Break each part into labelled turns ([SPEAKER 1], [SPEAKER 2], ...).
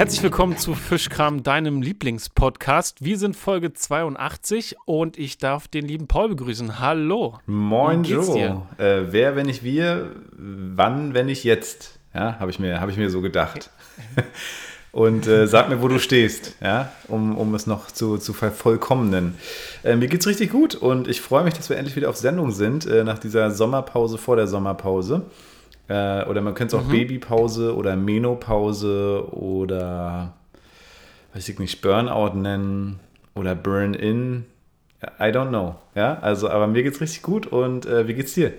[SPEAKER 1] Herzlich willkommen zu Fischkram, deinem Lieblingspodcast. Wir sind Folge 82 und ich darf den lieben Paul begrüßen. Hallo.
[SPEAKER 2] Moin Joe. Äh, wer, wenn nicht wir, wann, wenn nicht jetzt? Ja, habe ich, mir, hab ich mir so gedacht. und äh, sag mir, wo du stehst, ja, um, um es noch zu, zu vervollkommnen. Äh, mir geht's richtig gut und ich freue mich, dass wir endlich wieder auf Sendung sind, äh, nach dieser Sommerpause vor der Sommerpause. Äh, oder man könnte es auch mhm. Babypause oder Menopause oder weiß ich nicht, Burnout nennen oder Burn-In. I don't know. Ja, also, aber mir geht's richtig gut und äh, wie geht's dir?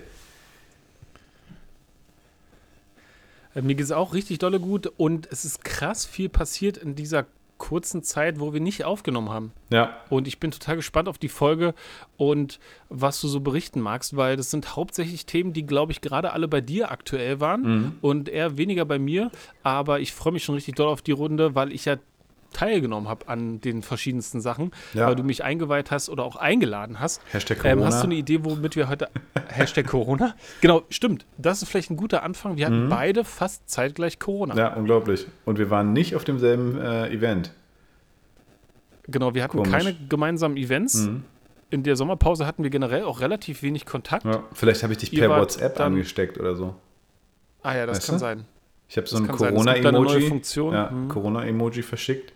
[SPEAKER 1] Äh, mir geht es auch richtig dolle gut und es ist krass viel passiert in dieser kurzen Zeit, wo wir nicht aufgenommen haben.
[SPEAKER 2] Ja.
[SPEAKER 1] Und ich bin total gespannt auf die Folge und was du so berichten magst, weil das sind hauptsächlich Themen, die, glaube ich, gerade alle bei dir aktuell waren mhm. und eher weniger bei mir. Aber ich freue mich schon richtig doll auf die Runde, weil ich ja teilgenommen habe an den verschiedensten Sachen, ja. weil du mich eingeweiht hast oder auch eingeladen hast.
[SPEAKER 2] Hashtag Corona. Ähm,
[SPEAKER 1] hast du eine Idee, womit wir heute. Hashtag Corona? Genau, stimmt. Das ist vielleicht ein guter Anfang. Wir hatten mhm. beide fast zeitgleich Corona.
[SPEAKER 2] Ja, unglaublich. Und wir waren nicht auf demselben äh, Event.
[SPEAKER 1] Genau, wir hatten Komisch. keine gemeinsamen Events. Mhm. In der Sommerpause hatten wir generell auch relativ wenig Kontakt. Ja,
[SPEAKER 2] vielleicht habe ich dich per WhatsApp angesteckt oder so.
[SPEAKER 1] Ah ja, das weißt kann du? sein.
[SPEAKER 2] Ich habe so ein Corona-Emoji ja, mhm. Corona-Emoji verschickt.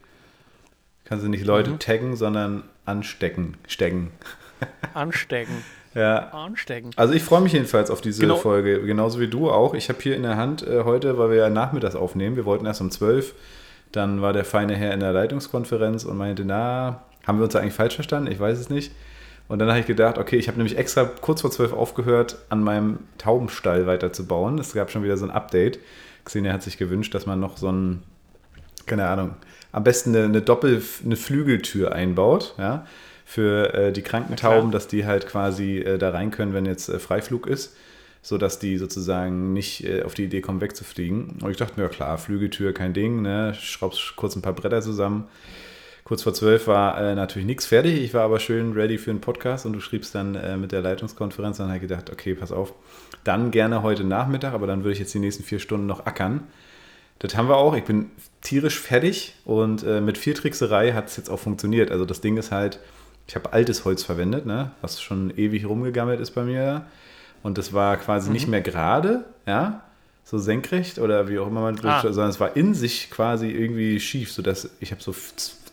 [SPEAKER 2] Kannst du nicht Leute mhm. taggen, sondern anstecken. Stecken.
[SPEAKER 1] Anstecken.
[SPEAKER 2] ja.
[SPEAKER 1] Anstecken.
[SPEAKER 2] Also ich freue mich jedenfalls auf diese genau. Folge, genauso wie du auch. Ich habe hier in der Hand äh, heute, weil wir ja nachmittags aufnehmen, wir wollten erst um 12, dann war der feine Herr in der Leitungskonferenz und meinte, na, haben wir uns da eigentlich falsch verstanden? Ich weiß es nicht. Und dann habe ich gedacht, okay, ich habe nämlich extra kurz vor 12 aufgehört, an meinem Taubenstall weiterzubauen. Es gab schon wieder so ein Update. Xenia hat sich gewünscht, dass man noch so ein, keine Ahnung, am besten eine, eine Doppel, eine Flügeltür einbaut, ja, für äh, die Krankentauben, dass die halt quasi äh, da rein können, wenn jetzt äh, Freiflug ist, sodass die sozusagen nicht äh, auf die Idee kommen, wegzufliegen. Und ich dachte mir, ja klar, Flügeltür, kein Ding, ne, schraubst kurz ein paar Bretter zusammen. Kurz vor zwölf war äh, natürlich nichts fertig. Ich war aber schön ready für einen Podcast und du schriebst dann äh, mit der Leitungskonferenz. Dann habe ich gedacht, okay, pass auf, dann gerne heute Nachmittag, aber dann würde ich jetzt die nächsten vier Stunden noch ackern. Das haben wir auch. Ich bin tierisch fertig und äh, mit viel Trickserei hat es jetzt auch funktioniert. Also das Ding ist halt, ich habe altes Holz verwendet, ne, was schon ewig rumgegammelt ist bei mir. Und das war quasi mhm. nicht mehr gerade, ja, so senkrecht oder wie auch immer man ah. sondern es war in sich quasi irgendwie schief, sodass ich habe so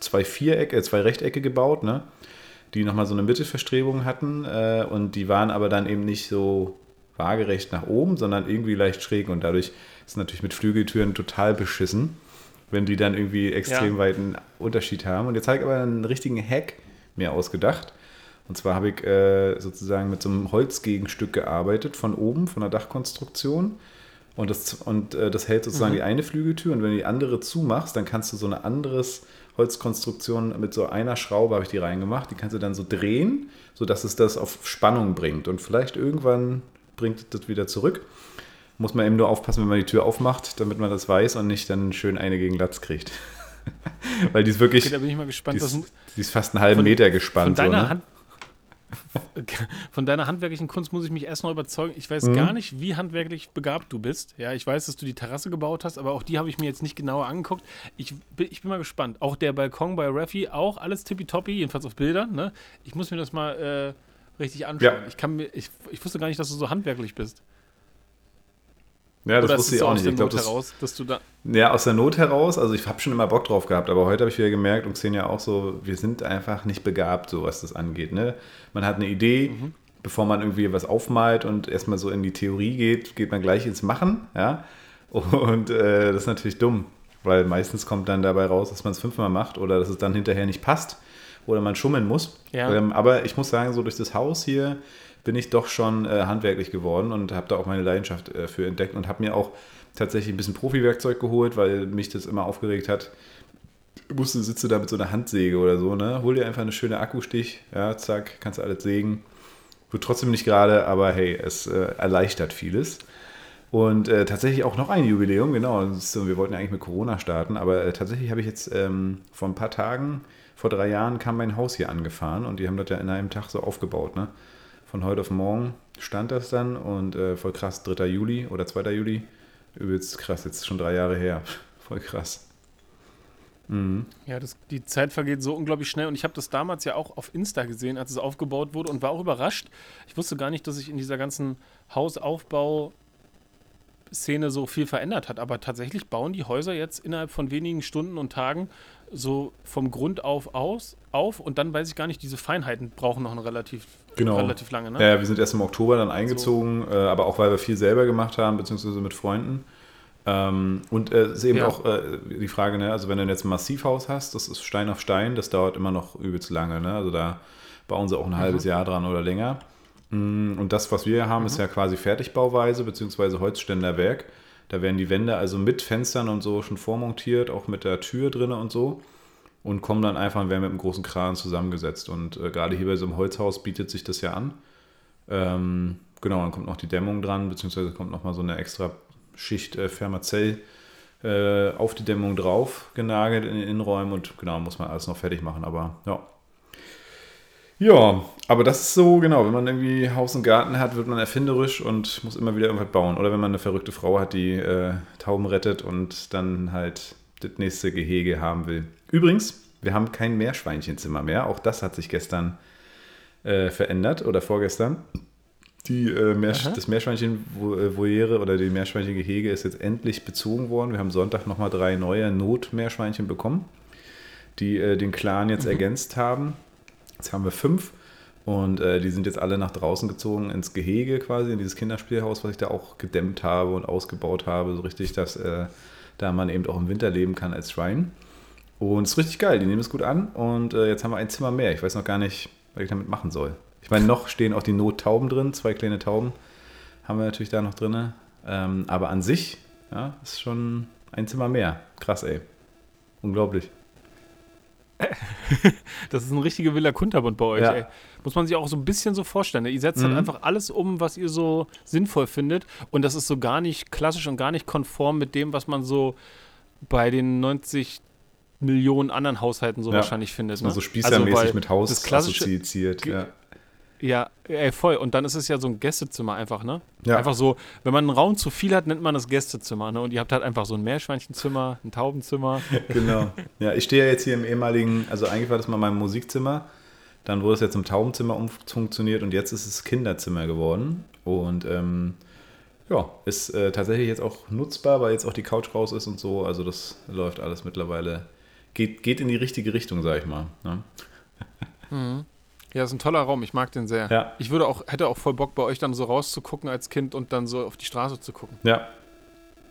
[SPEAKER 2] zwei Vierecke, äh, zwei Rechtecke gebaut, ne, die nochmal so eine Mittelverstrebung hatten äh, und die waren aber dann eben nicht so waagerecht nach oben, sondern irgendwie leicht schräg und dadurch ist natürlich mit Flügeltüren total beschissen, wenn die dann irgendwie extrem ja. weiten Unterschied haben. Und jetzt habe ich aber einen richtigen Hack mir ausgedacht. Und zwar habe ich äh, sozusagen mit so einem Holzgegenstück gearbeitet, von oben, von der Dachkonstruktion. Und das, und, äh, das hält sozusagen mhm. die eine Flügeltür. Und wenn du die andere zumachst, dann kannst du so eine anderes Holzkonstruktion mit so einer Schraube, habe ich die reingemacht, die kannst du dann so drehen, sodass es das auf Spannung bringt. Und vielleicht irgendwann bringt das wieder zurück. Muss man eben nur aufpassen, wenn man die Tür aufmacht, damit man das weiß und nicht dann schön eine gegen Latz kriegt. Weil die ist wirklich. Okay,
[SPEAKER 1] da bin ich mal gespannt.
[SPEAKER 2] Die ist, die ist fast einen halben von, Meter gespannt.
[SPEAKER 1] Von deiner,
[SPEAKER 2] so, ne?
[SPEAKER 1] Hand, von deiner handwerklichen Kunst muss ich mich erst noch überzeugen. Ich weiß mhm. gar nicht, wie handwerklich begabt du bist. Ja, ich weiß, dass du die Terrasse gebaut hast, aber auch die habe ich mir jetzt nicht genauer angeguckt. Ich, ich bin mal gespannt. Auch der Balkon bei Raffi, auch alles tippitoppi, jedenfalls auf Bildern. Ne? Ich muss mir das mal äh, richtig anschauen. Ja. Ich, kann mir, ich, ich wusste gar nicht, dass du so handwerklich bist.
[SPEAKER 2] Ja, das Oder wusste ich auch nicht. Ich glaube, das, heraus, dass du da ja, aus der Not heraus. Also ich habe schon immer Bock drauf gehabt, aber heute habe ich wieder gemerkt und Xenia auch so, wir sind einfach nicht begabt, so was das angeht. Ne? Man hat eine Idee, mhm. bevor man irgendwie was aufmalt und erstmal so in die Theorie geht, geht man gleich ins Machen. Ja? Und äh, das ist natürlich dumm, weil meistens kommt dann dabei raus, dass man es fünfmal macht oder dass es dann hinterher nicht passt oder man schummeln muss. Ja. Ähm, aber ich muss sagen, so durch das Haus hier bin ich doch schon äh, handwerklich geworden und habe da auch meine Leidenschaft äh, für entdeckt und habe mir auch tatsächlich ein bisschen Profi-Werkzeug geholt, weil mich das immer aufgeregt hat. Musste sitze da mit so einer Handsäge oder so, ne? Hol dir einfach eine schöne Akkustich, ja, zack, kannst du alles sägen. Wird trotzdem nicht gerade, aber hey, es äh, erleichtert vieles. Und äh, tatsächlich auch noch ein Jubiläum, genau. wir wollten ja eigentlich mit Corona starten, aber äh, tatsächlich habe ich jetzt ähm, vor ein paar Tagen, vor drei Jahren, kam mein Haus hier angefahren und die haben das ja in einem Tag so aufgebaut, ne? Von heute auf morgen stand das dann und äh, voll krass, 3. Juli oder 2. Juli. Übelst krass, jetzt schon drei Jahre her. Voll krass.
[SPEAKER 1] Mhm. Ja, das, die Zeit vergeht so unglaublich schnell und ich habe das damals ja auch auf Insta gesehen, als es aufgebaut wurde und war auch überrascht. Ich wusste gar nicht, dass sich in dieser ganzen Hausaufbau Szene so viel verändert hat, aber tatsächlich bauen die Häuser jetzt innerhalb von wenigen Stunden und Tagen so vom Grund auf aus auf und dann weiß ich gar nicht, diese Feinheiten brauchen noch eine relativ,
[SPEAKER 2] genau.
[SPEAKER 1] relativ lange. Ne?
[SPEAKER 2] Ja, wir sind erst im Oktober dann eingezogen, so. äh, aber auch weil wir viel selber gemacht haben, beziehungsweise mit Freunden. Ähm, und es äh, ist eben ja. auch äh, die Frage, ne, also wenn du jetzt ein Massivhaus hast, das ist Stein auf Stein, das dauert immer noch übelst lange. Ne? Also da bauen sie auch ein mhm. halbes Jahr dran oder länger. Mm, und das, was wir haben, mhm. ist ja quasi Fertigbauweise, beziehungsweise Holzständerwerk. Da werden die Wände also mit Fenstern und so schon vormontiert, auch mit der Tür drin und so. Und kommen dann einfach und werden mit einem großen Kran zusammengesetzt. Und äh, gerade hier bei so einem Holzhaus bietet sich das ja an. Ähm, genau, dann kommt noch die Dämmung dran, beziehungsweise kommt nochmal so eine extra Schicht äh, Fermazell äh, auf die Dämmung drauf genagelt in den Innenräumen und genau, muss man alles noch fertig machen. Aber ja. Ja, aber das ist so, genau, wenn man irgendwie Haus und Garten hat, wird man erfinderisch und muss immer wieder irgendwas bauen. Oder wenn man eine verrückte Frau hat, die äh, Tauben rettet und dann halt das nächste Gehege haben will. Übrigens, wir haben kein Meerschweinchenzimmer mehr. Auch das hat sich gestern äh, verändert oder vorgestern. Die, äh, Meersch das Meerschweinchen-Voliere oder die Meerschweinchen-Gehege ist jetzt endlich bezogen worden. Wir haben Sonntag nochmal drei neue Notmeerschweinchen bekommen, die äh, den Clan jetzt mhm. ergänzt haben. Jetzt haben wir fünf und äh, die sind jetzt alle nach draußen gezogen ins Gehege quasi, in dieses Kinderspielhaus, was ich da auch gedämmt habe und ausgebaut habe, so richtig, dass äh, da man eben auch im Winter leben kann als Schwein. Und es ist richtig geil, die nehmen es gut an und äh, jetzt haben wir ein Zimmer mehr. Ich weiß noch gar nicht, was ich damit machen soll. Ich meine, noch stehen auch die Nottauben drin, zwei kleine Tauben haben wir natürlich da noch drin. Ähm, aber an sich, ja, ist schon ein Zimmer mehr. Krass, ey. Unglaublich.
[SPEAKER 1] das ist ein richtiger Villa Kunterbund bei euch, ja. ey. Muss man sich auch so ein bisschen so vorstellen. Ne? Ihr setzt halt mhm. halt einfach alles um, was ihr so sinnvoll findet. Und das ist so gar nicht klassisch und gar nicht konform mit dem, was man so bei den 90 Millionen anderen Haushalten so ja. wahrscheinlich findet.
[SPEAKER 2] Ne? Also spießermäßig also, mit Haus assoziiert.
[SPEAKER 1] Ja. Ja, ey, voll. Und dann ist es ja so ein Gästezimmer einfach, ne? Ja. Einfach so, wenn man einen Raum zu viel hat, nennt man das Gästezimmer, ne? Und ihr habt halt einfach so ein Meerschweinchenzimmer, ein Taubenzimmer.
[SPEAKER 2] genau. Ja, ich stehe ja jetzt hier im ehemaligen, also eigentlich war das mal mein Musikzimmer. Dann wurde es jetzt zum Taubenzimmer umfunktioniert und jetzt ist es Kinderzimmer geworden. Und ähm, ja, ist äh, tatsächlich jetzt auch nutzbar, weil jetzt auch die Couch raus ist und so. Also das läuft alles mittlerweile, geht, geht in die richtige Richtung, sag ich mal. Ne?
[SPEAKER 1] Mhm. Ja, ist ein toller Raum. Ich mag den sehr. Ja. Ich würde auch, hätte auch voll Bock, bei euch dann so rauszugucken als Kind und dann so auf die Straße zu gucken.
[SPEAKER 2] Ja.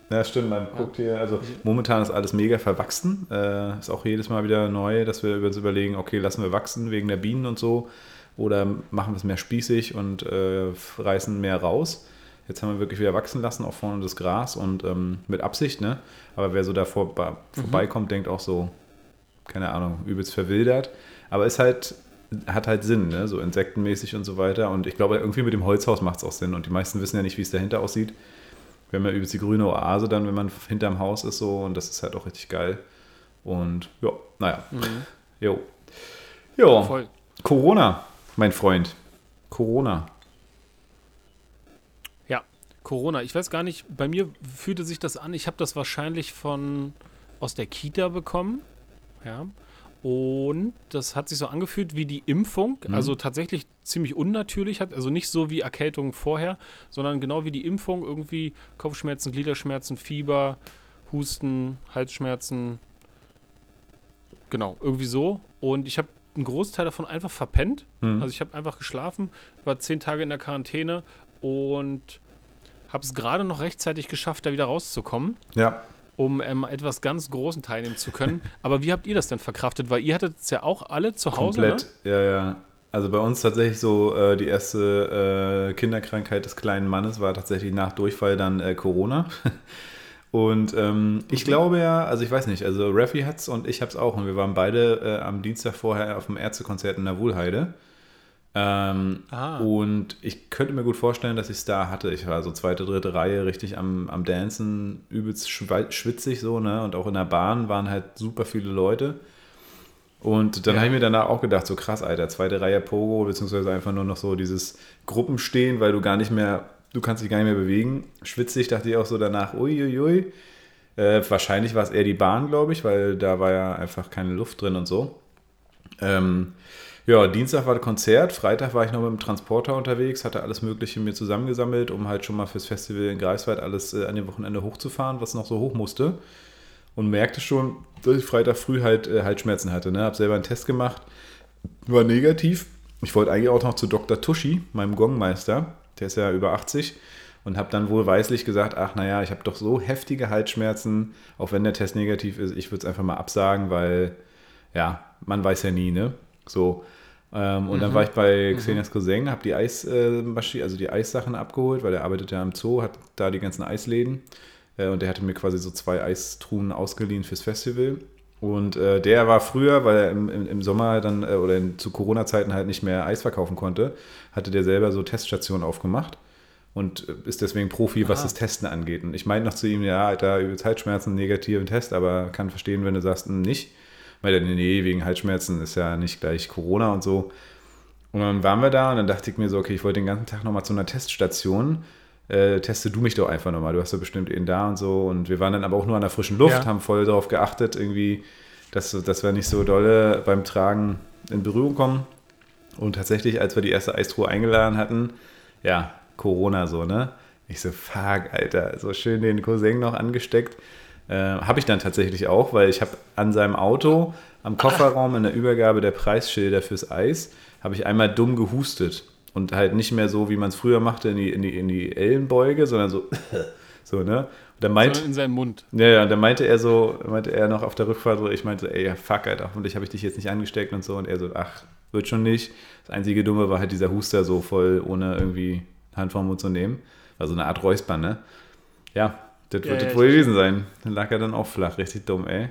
[SPEAKER 2] Ja, stimmt. Man ja. guckt hier, also momentan ist alles mega verwachsen. Äh, ist auch jedes Mal wieder neu, dass wir uns überlegen, okay, lassen wir wachsen wegen der Bienen und so. Oder machen wir es mehr spießig und äh, reißen mehr raus. Jetzt haben wir wirklich wieder wachsen lassen, auch vorne das Gras und ähm, mit Absicht, ne? Aber wer so da vor, mhm. vorbeikommt, denkt auch so, keine Ahnung, übelst verwildert. Aber ist halt hat halt Sinn, ne? so insektenmäßig und so weiter. Und ich glaube, irgendwie mit dem Holzhaus macht es auch Sinn. Und die meisten wissen ja nicht, wie es dahinter aussieht. Wir haben ja übrigens die grüne Oase dann, wenn man hinterm Haus ist so. Und das ist halt auch richtig geil. Und ja, naja. Mhm. Jo. Jo. Voll. Corona, mein Freund. Corona.
[SPEAKER 1] Ja, Corona. Ich weiß gar nicht, bei mir fühlte sich das an. Ich habe das wahrscheinlich von aus der Kita bekommen. Ja. Und das hat sich so angefühlt wie die Impfung, mhm. also tatsächlich ziemlich unnatürlich, hat also nicht so wie Erkältung vorher, sondern genau wie die Impfung irgendwie Kopfschmerzen, Gliederschmerzen, Fieber, Husten, Halsschmerzen, genau, irgendwie so. Und ich habe einen Großteil davon einfach verpennt. Mhm. Also ich habe einfach geschlafen, war zehn Tage in der Quarantäne und habe es gerade noch rechtzeitig geschafft, da wieder rauszukommen.
[SPEAKER 2] Ja
[SPEAKER 1] um ähm, etwas ganz Großen teilnehmen zu können. Aber wie habt ihr das denn verkraftet? Weil ihr hattet es ja auch alle zu Hause. Komplett,
[SPEAKER 2] ne? ja, ja. Also bei uns tatsächlich so äh, die erste äh, Kinderkrankheit des kleinen Mannes war tatsächlich nach Durchfall dann äh, Corona. Und ähm, ich glaube ja, also ich weiß nicht, also Raffi hat's und ich hab's auch. Und wir waren beide äh, am Dienstag vorher auf dem Ärztekonzert in der Wuhlheide. Ähm, und ich könnte mir gut vorstellen, dass ich es da hatte. Ich war so zweite, dritte Reihe richtig am, am Dancen, übelst schwitzig so, ne? Und auch in der Bahn waren halt super viele Leute. Und dann ja. habe ich mir danach auch gedacht, so krass, Alter, zweite Reihe Pogo, beziehungsweise einfach nur noch so dieses Gruppenstehen, weil du gar nicht mehr, du kannst dich gar nicht mehr bewegen. Schwitzig dachte ich auch so danach, uiuiui. Äh, wahrscheinlich war es eher die Bahn, glaube ich, weil da war ja einfach keine Luft drin und so. Ähm, ja, Dienstag war das Konzert, Freitag war ich noch mit dem Transporter unterwegs, hatte alles Mögliche mir zusammengesammelt, um halt schon mal fürs Festival in Greifswald alles äh, an dem Wochenende hochzufahren, was noch so hoch musste. Und merkte schon, dass ich Freitag früh halt äh, Halsschmerzen hatte. Ne? Hab selber einen Test gemacht, war negativ. Ich wollte eigentlich auch noch zu Dr. Tuschi, meinem Gongmeister, der ist ja über 80 und habe dann wohlweislich gesagt, ach naja, ich habe doch so heftige Halsschmerzen, auch wenn der Test negativ ist, ich würde es einfach mal absagen, weil ja, man weiß ja nie, ne? So. Ähm, und mhm. dann war ich bei mhm. Xenias Cousin, habe die Eismaschine, äh, also die Eissachen abgeholt, weil er arbeitet ja im Zoo, hat da die ganzen Eisläden. Äh, und der hatte mir quasi so zwei Eistruhen ausgeliehen fürs Festival. Und äh, der war früher, weil er im, im, im Sommer dann äh, oder in, zu Corona-Zeiten halt nicht mehr Eis verkaufen konnte, hatte der selber so Teststationen aufgemacht und ist deswegen Profi, was das Testen angeht. Und ich meinte noch zu ihm, ja, da über Halsschmerzen, negativen Test, aber kann verstehen, wenn du sagst, hm, nicht. Weil dann, nee, wegen Halsschmerzen ist ja nicht gleich Corona und so. Und dann waren wir da und dann dachte ich mir so, okay, ich wollte den ganzen Tag nochmal zu einer Teststation. Äh, teste du mich doch einfach nochmal. Du hast ja bestimmt ihn da und so. Und wir waren dann aber auch nur an der frischen Luft, ja. haben voll darauf geachtet, irgendwie, dass, dass wir nicht so dolle beim Tragen in Berührung kommen. Und tatsächlich, als wir die erste Eistruhe eingeladen hatten, ja, Corona so, ne? Ich so, fuck, Alter, so schön den Cousin noch angesteckt. Äh, habe ich dann tatsächlich auch, weil ich habe an seinem Auto, am Kofferraum in der Übergabe der Preisschilder fürs Eis, habe ich einmal dumm gehustet. Und halt nicht mehr so, wie man es früher machte, in die, in, die, in die Ellenbeuge, sondern so, so, ne? Und
[SPEAKER 1] dann meint, so in seinen Mund.
[SPEAKER 2] Ja, ja, und dann meinte er so, meinte er noch auf der Rückfahrt so, ich meinte, ey, fuck, Alter, hoffentlich habe ich dich jetzt nicht angesteckt und so. Und er so, ach, wird schon nicht. Das einzige Dumme war halt dieser Huster so voll, ohne irgendwie Hand vom Mund zu nehmen. Also eine Art Räusper, ne? Ja, das ja, wird ja, das wohl gewesen sein. Dann lag er dann auch flach, richtig dumm, ey.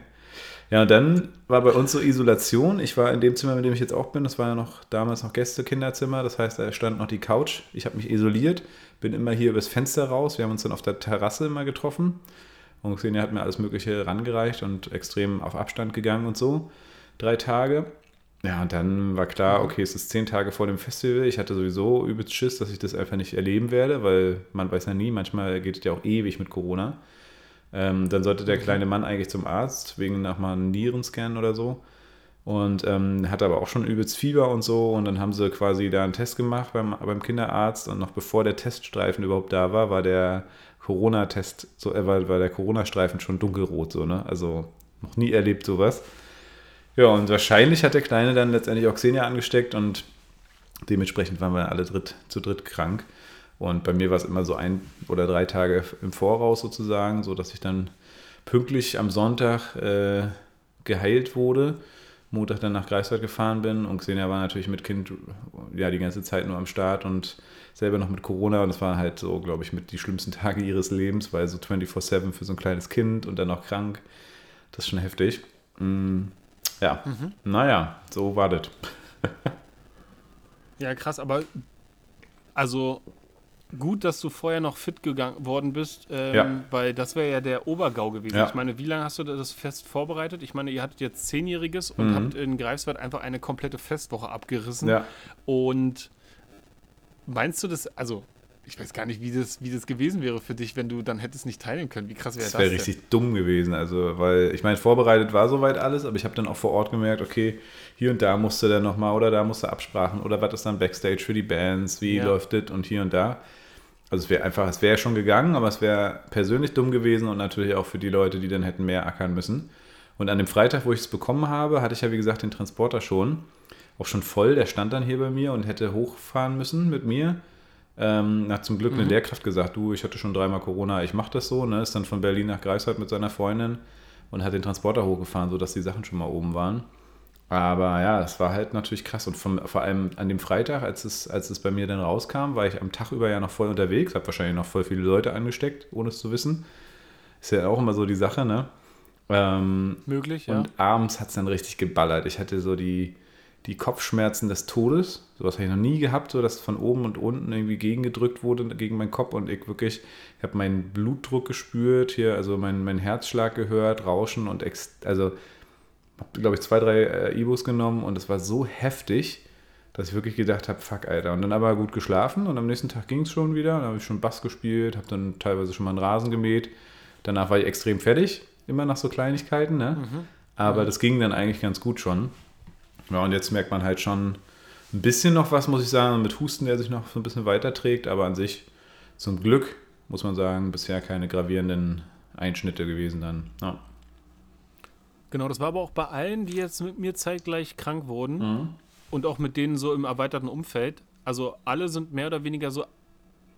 [SPEAKER 2] Ja, und dann war bei uns so Isolation. Ich war in dem Zimmer, in dem ich jetzt auch bin, das war ja noch damals noch Gäste-Kinderzimmer. Das heißt, da stand noch die Couch. Ich habe mich isoliert, bin immer hier übers Fenster raus. Wir haben uns dann auf der Terrasse immer getroffen. Und Xenia hat mir alles Mögliche rangereicht und extrem auf Abstand gegangen und so. Drei Tage. Ja, und dann war klar, okay, es ist zehn Tage vor dem Festival. Ich hatte sowieso übelst Schiss, dass ich das einfach nicht erleben werde, weil man weiß ja nie, manchmal geht es ja auch ewig mit Corona. Ähm, dann sollte der mhm. kleine Mann eigentlich zum Arzt, wegen nochmal einem Nierenscan oder so. Und ähm, hatte aber auch schon übelst Fieber und so. Und dann haben sie quasi da einen Test gemacht beim, beim Kinderarzt. Und noch bevor der Teststreifen überhaupt da war, war der Corona-Test, so, äh, war, war der Corona-Streifen schon dunkelrot, so, ne? Also noch nie erlebt sowas. Ja, und wahrscheinlich hat der Kleine dann letztendlich auch Xenia angesteckt und dementsprechend waren wir alle dritt, zu dritt krank. Und bei mir war es immer so ein oder drei Tage im Voraus sozusagen, so dass ich dann pünktlich am Sonntag äh, geheilt wurde. Montag dann nach Greifswald gefahren bin und Xenia war natürlich mit Kind ja die ganze Zeit nur am Start und selber noch mit Corona und das waren halt so, glaube ich, mit die schlimmsten Tage ihres Lebens, weil so 24-7 für so ein kleines Kind und dann noch krank, das ist schon heftig. Mm. Ja, mhm. naja, so war das.
[SPEAKER 1] ja, krass, aber also gut, dass du vorher noch fit geworden bist, ähm, ja. weil das wäre ja der Obergau gewesen. Ja. Ich meine, wie lange hast du das Fest vorbereitet? Ich meine, ihr hattet jetzt Zehnjähriges und mhm. habt in Greifswald einfach eine komplette Festwoche abgerissen. Ja. Und meinst du das, also ich weiß gar nicht, wie das, wie das gewesen wäre für dich, wenn du dann hättest nicht teilen können. Wie krass wäre das?
[SPEAKER 2] Das wäre richtig dumm gewesen. Also, weil ich meine, vorbereitet war soweit alles, aber ich habe dann auch vor Ort gemerkt, okay, hier und da musste der nochmal oder da musste Absprachen oder was ist dann Backstage für die Bands, wie ja. läuft das und hier und da. Also es wäre einfach, es wäre schon gegangen, aber es wäre persönlich dumm gewesen und natürlich auch für die Leute, die dann hätten mehr ackern müssen. Und an dem Freitag, wo ich es bekommen habe, hatte ich ja wie gesagt den Transporter schon, auch schon voll. Der stand dann hier bei mir und hätte hochfahren müssen mit mir. Ähm, hat zum Glück eine mhm. Lehrkraft gesagt, du, ich hatte schon dreimal Corona, ich mache das so. Ne? Ist dann von Berlin nach Greifswald mit seiner Freundin und hat den Transporter hochgefahren, sodass die Sachen schon mal oben waren. Aber ja, es war halt natürlich krass. Und vom, vor allem an dem Freitag, als es, als es bei mir dann rauskam, war ich am Tag über ja noch voll unterwegs, habe wahrscheinlich noch voll viele Leute angesteckt, ohne es zu wissen. Ist ja auch immer so die Sache, ne? Ähm,
[SPEAKER 1] Möglich, ja.
[SPEAKER 2] Und abends hat es dann richtig geballert. Ich hatte so die, die Kopfschmerzen des Todes. Sowas habe ich noch nie gehabt, so dass von oben und unten irgendwie gegengedrückt wurde gegen meinen Kopf und ich wirklich, ich habe meinen Blutdruck gespürt hier, also mein, mein Herzschlag gehört, Rauschen und ex, also habe glaube ich zwei, drei äh, Ibos genommen und es war so heftig, dass ich wirklich gedacht habe, fuck, Alter. Und dann aber gut geschlafen und am nächsten Tag ging es schon wieder. Dann habe ich schon Bass gespielt, habe dann teilweise schon mal einen Rasen gemäht. Danach war ich extrem fertig, immer nach so Kleinigkeiten, ne? Mhm. Aber mhm. das ging dann eigentlich ganz gut schon. Ja, und jetzt merkt man halt schon ein bisschen noch was, muss ich sagen, mit Husten, der sich noch so ein bisschen weiterträgt, aber an sich zum Glück, muss man sagen, bisher keine gravierenden Einschnitte gewesen dann. Ja.
[SPEAKER 1] Genau, das war aber auch bei allen, die jetzt mit mir zeitgleich krank wurden mhm. und auch mit denen so im erweiterten Umfeld. Also alle sind mehr oder weniger so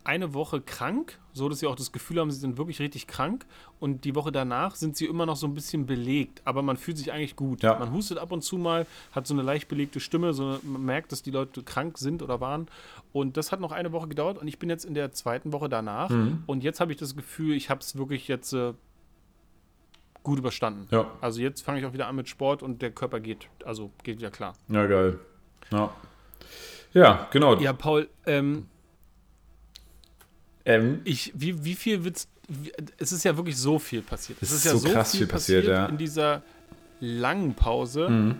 [SPEAKER 1] eine Woche krank, so dass sie auch das Gefühl haben, sie sind wirklich richtig krank. Und die Woche danach sind sie immer noch so ein bisschen belegt, aber man fühlt sich eigentlich gut. Ja. Man hustet ab und zu mal, hat so eine leicht belegte Stimme, so man merkt, dass die Leute krank sind oder waren. Und das hat noch eine Woche gedauert und ich bin jetzt in der zweiten Woche danach. Mhm. Und jetzt habe ich das Gefühl, ich habe es wirklich jetzt äh, gut überstanden. Ja. Also jetzt fange ich auch wieder an mit Sport und der Körper geht, also geht wieder klar.
[SPEAKER 2] Ja, geil. Ja. Ja, genau.
[SPEAKER 1] Ja, Paul, ähm, ähm, ich, wie, wie viel wird's, wie, es ist ja wirklich so viel passiert. Es ist, ist ja so, krass viel, passiert, passiert ja. in dieser langen Pause mhm.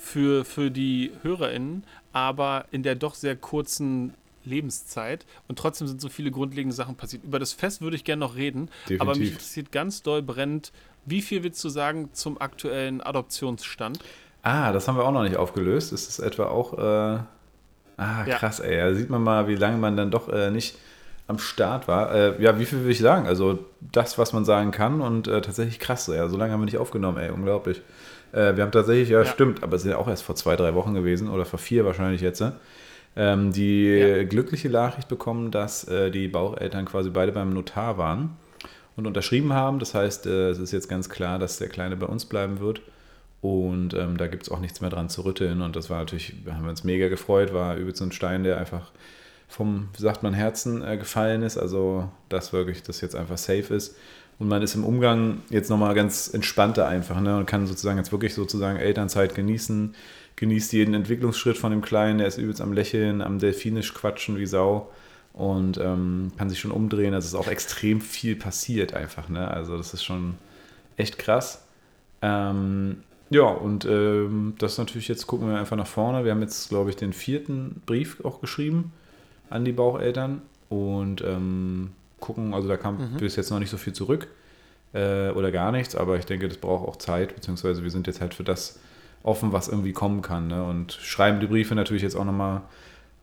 [SPEAKER 1] für, für die HörerInnen, aber in der doch sehr kurzen Lebenszeit und trotzdem sind so viele grundlegende Sachen passiert. Über das Fest würde ich gerne noch reden, Definitiv. aber mich interessiert ganz doll brennend, wie viel willst du sagen zum aktuellen Adoptionsstand?
[SPEAKER 2] Ah, das haben wir auch noch nicht aufgelöst. Ist das etwa auch. Äh, ah, krass, ja. ey. Da sieht man mal, wie lange man dann doch äh, nicht am Start war. Äh, ja, wie viel will ich sagen? Also das, was man sagen kann und äh, tatsächlich krass. Ja, so lange haben wir nicht aufgenommen, ey, unglaublich. Äh, wir haben tatsächlich, ja, ja, stimmt, aber es ist ja auch erst vor zwei, drei Wochen gewesen oder vor vier wahrscheinlich jetzt. Ähm, die ja. glückliche Nachricht bekommen, dass äh, die Baucheltern quasi beide beim Notar waren und unterschrieben haben. Das heißt, äh, es ist jetzt ganz klar, dass der Kleine bei uns bleiben wird. Und ähm, da gibt es auch nichts mehr dran zu rütteln. Und das war natürlich, haben wir uns mega gefreut, war übelst so ein Stein, der einfach vom, wie sagt man, Herzen äh, gefallen ist. Also, dass wirklich das jetzt einfach safe ist. Und man ist im Umgang jetzt nochmal ganz entspannter einfach ne? und kann sozusagen jetzt wirklich sozusagen Elternzeit genießen, genießt jeden Entwicklungsschritt von dem Kleinen, der ist übelst am Lächeln, am Delfinisch quatschen wie Sau und ähm, kann sich schon umdrehen. Also ist auch extrem viel passiert einfach. Ne? Also das ist schon echt krass. Ähm, ja, und ähm, das natürlich, jetzt gucken wir einfach nach vorne. Wir haben jetzt, glaube ich, den vierten Brief auch geschrieben an die Baucheltern und ähm, gucken, also da kam mhm. bis jetzt noch nicht so viel zurück äh, oder gar nichts, aber ich denke, das braucht auch Zeit, beziehungsweise wir sind jetzt halt für das offen, was irgendwie kommen kann ne? und schreiben die Briefe natürlich jetzt auch nochmal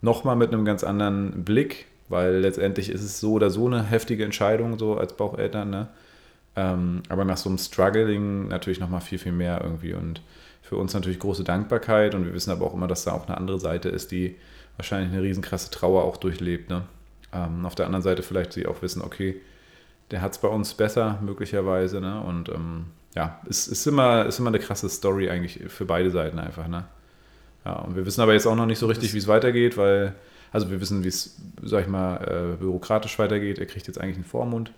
[SPEAKER 2] noch mal mit einem ganz anderen Blick, weil letztendlich ist es so oder so eine heftige Entscheidung, so als Baucheltern, ne? Ähm, aber nach so einem Struggling natürlich nochmal viel, viel mehr irgendwie und für uns natürlich große Dankbarkeit und wir wissen aber auch immer, dass da auch eine andere Seite ist, die wahrscheinlich eine riesenkrasse Trauer auch durchlebt. Ne? Ähm, auf der anderen Seite vielleicht sie auch wissen, okay, der hat es bei uns besser, möglicherweise. Ne? Und ähm, ja, es ist immer, ist immer eine krasse Story eigentlich für beide Seiten einfach. Ne? Ja, und wir wissen aber jetzt auch noch nicht so richtig, wie es weitergeht, weil, also wir wissen, wie es, sag ich mal, äh, bürokratisch weitergeht. Er kriegt jetzt eigentlich einen Vormund.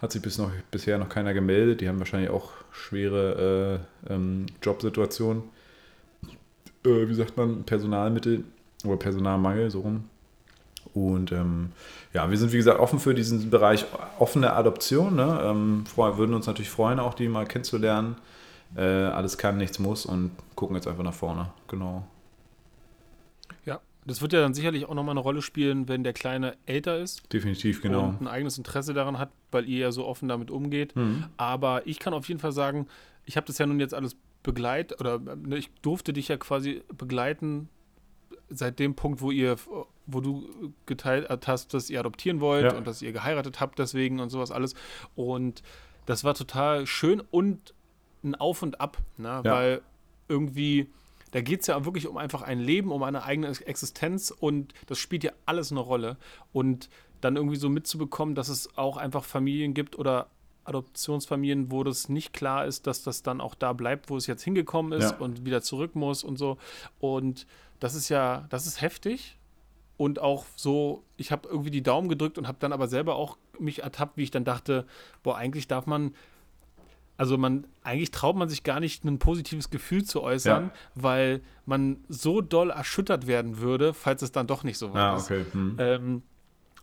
[SPEAKER 2] Hat sich bis noch, bisher noch keiner gemeldet. Die haben wahrscheinlich auch schwere äh, ähm, Jobsituationen. Äh, wie sagt man, Personalmittel oder Personalmangel, so rum. Und ähm, ja, wir sind wie gesagt offen für diesen Bereich offene Adoption. Ne? Ähm, würden uns natürlich freuen, auch die mal kennenzulernen. Äh, alles kann, nichts muss und gucken jetzt einfach nach vorne. Genau.
[SPEAKER 1] Ja, das wird ja dann sicherlich auch nochmal eine Rolle spielen, wenn der Kleine älter ist.
[SPEAKER 2] Definitiv, genau.
[SPEAKER 1] Und ein eigenes Interesse daran hat, weil ihr ja so offen damit umgeht. Mhm. Aber ich kann auf jeden Fall sagen, ich habe das ja nun jetzt alles begleitet oder ne, ich durfte dich ja quasi begleiten seit dem Punkt, wo ihr, wo du geteilt hast, dass ihr adoptieren wollt ja. und dass ihr geheiratet habt deswegen und sowas alles. Und das war total schön und ein Auf und Ab, ne? Ja. weil irgendwie, da geht es ja wirklich um einfach ein Leben, um eine eigene Existenz und das spielt ja alles eine Rolle. Und dann irgendwie so mitzubekommen, dass es auch einfach Familien gibt oder Adoptionsfamilien, wo das nicht klar ist, dass das dann auch da bleibt, wo es jetzt hingekommen ist ja. und wieder zurück muss und so. Und das ist ja, das ist heftig. Und auch so, ich habe irgendwie die Daumen gedrückt und habe dann aber selber auch mich ertappt, wie ich dann dachte, boah, eigentlich darf man, also man, eigentlich traut man sich gar nicht, ein positives Gefühl zu äußern, ja. weil man so doll erschüttert werden würde, falls es dann doch nicht so war. Ja, okay. Hm. Ähm,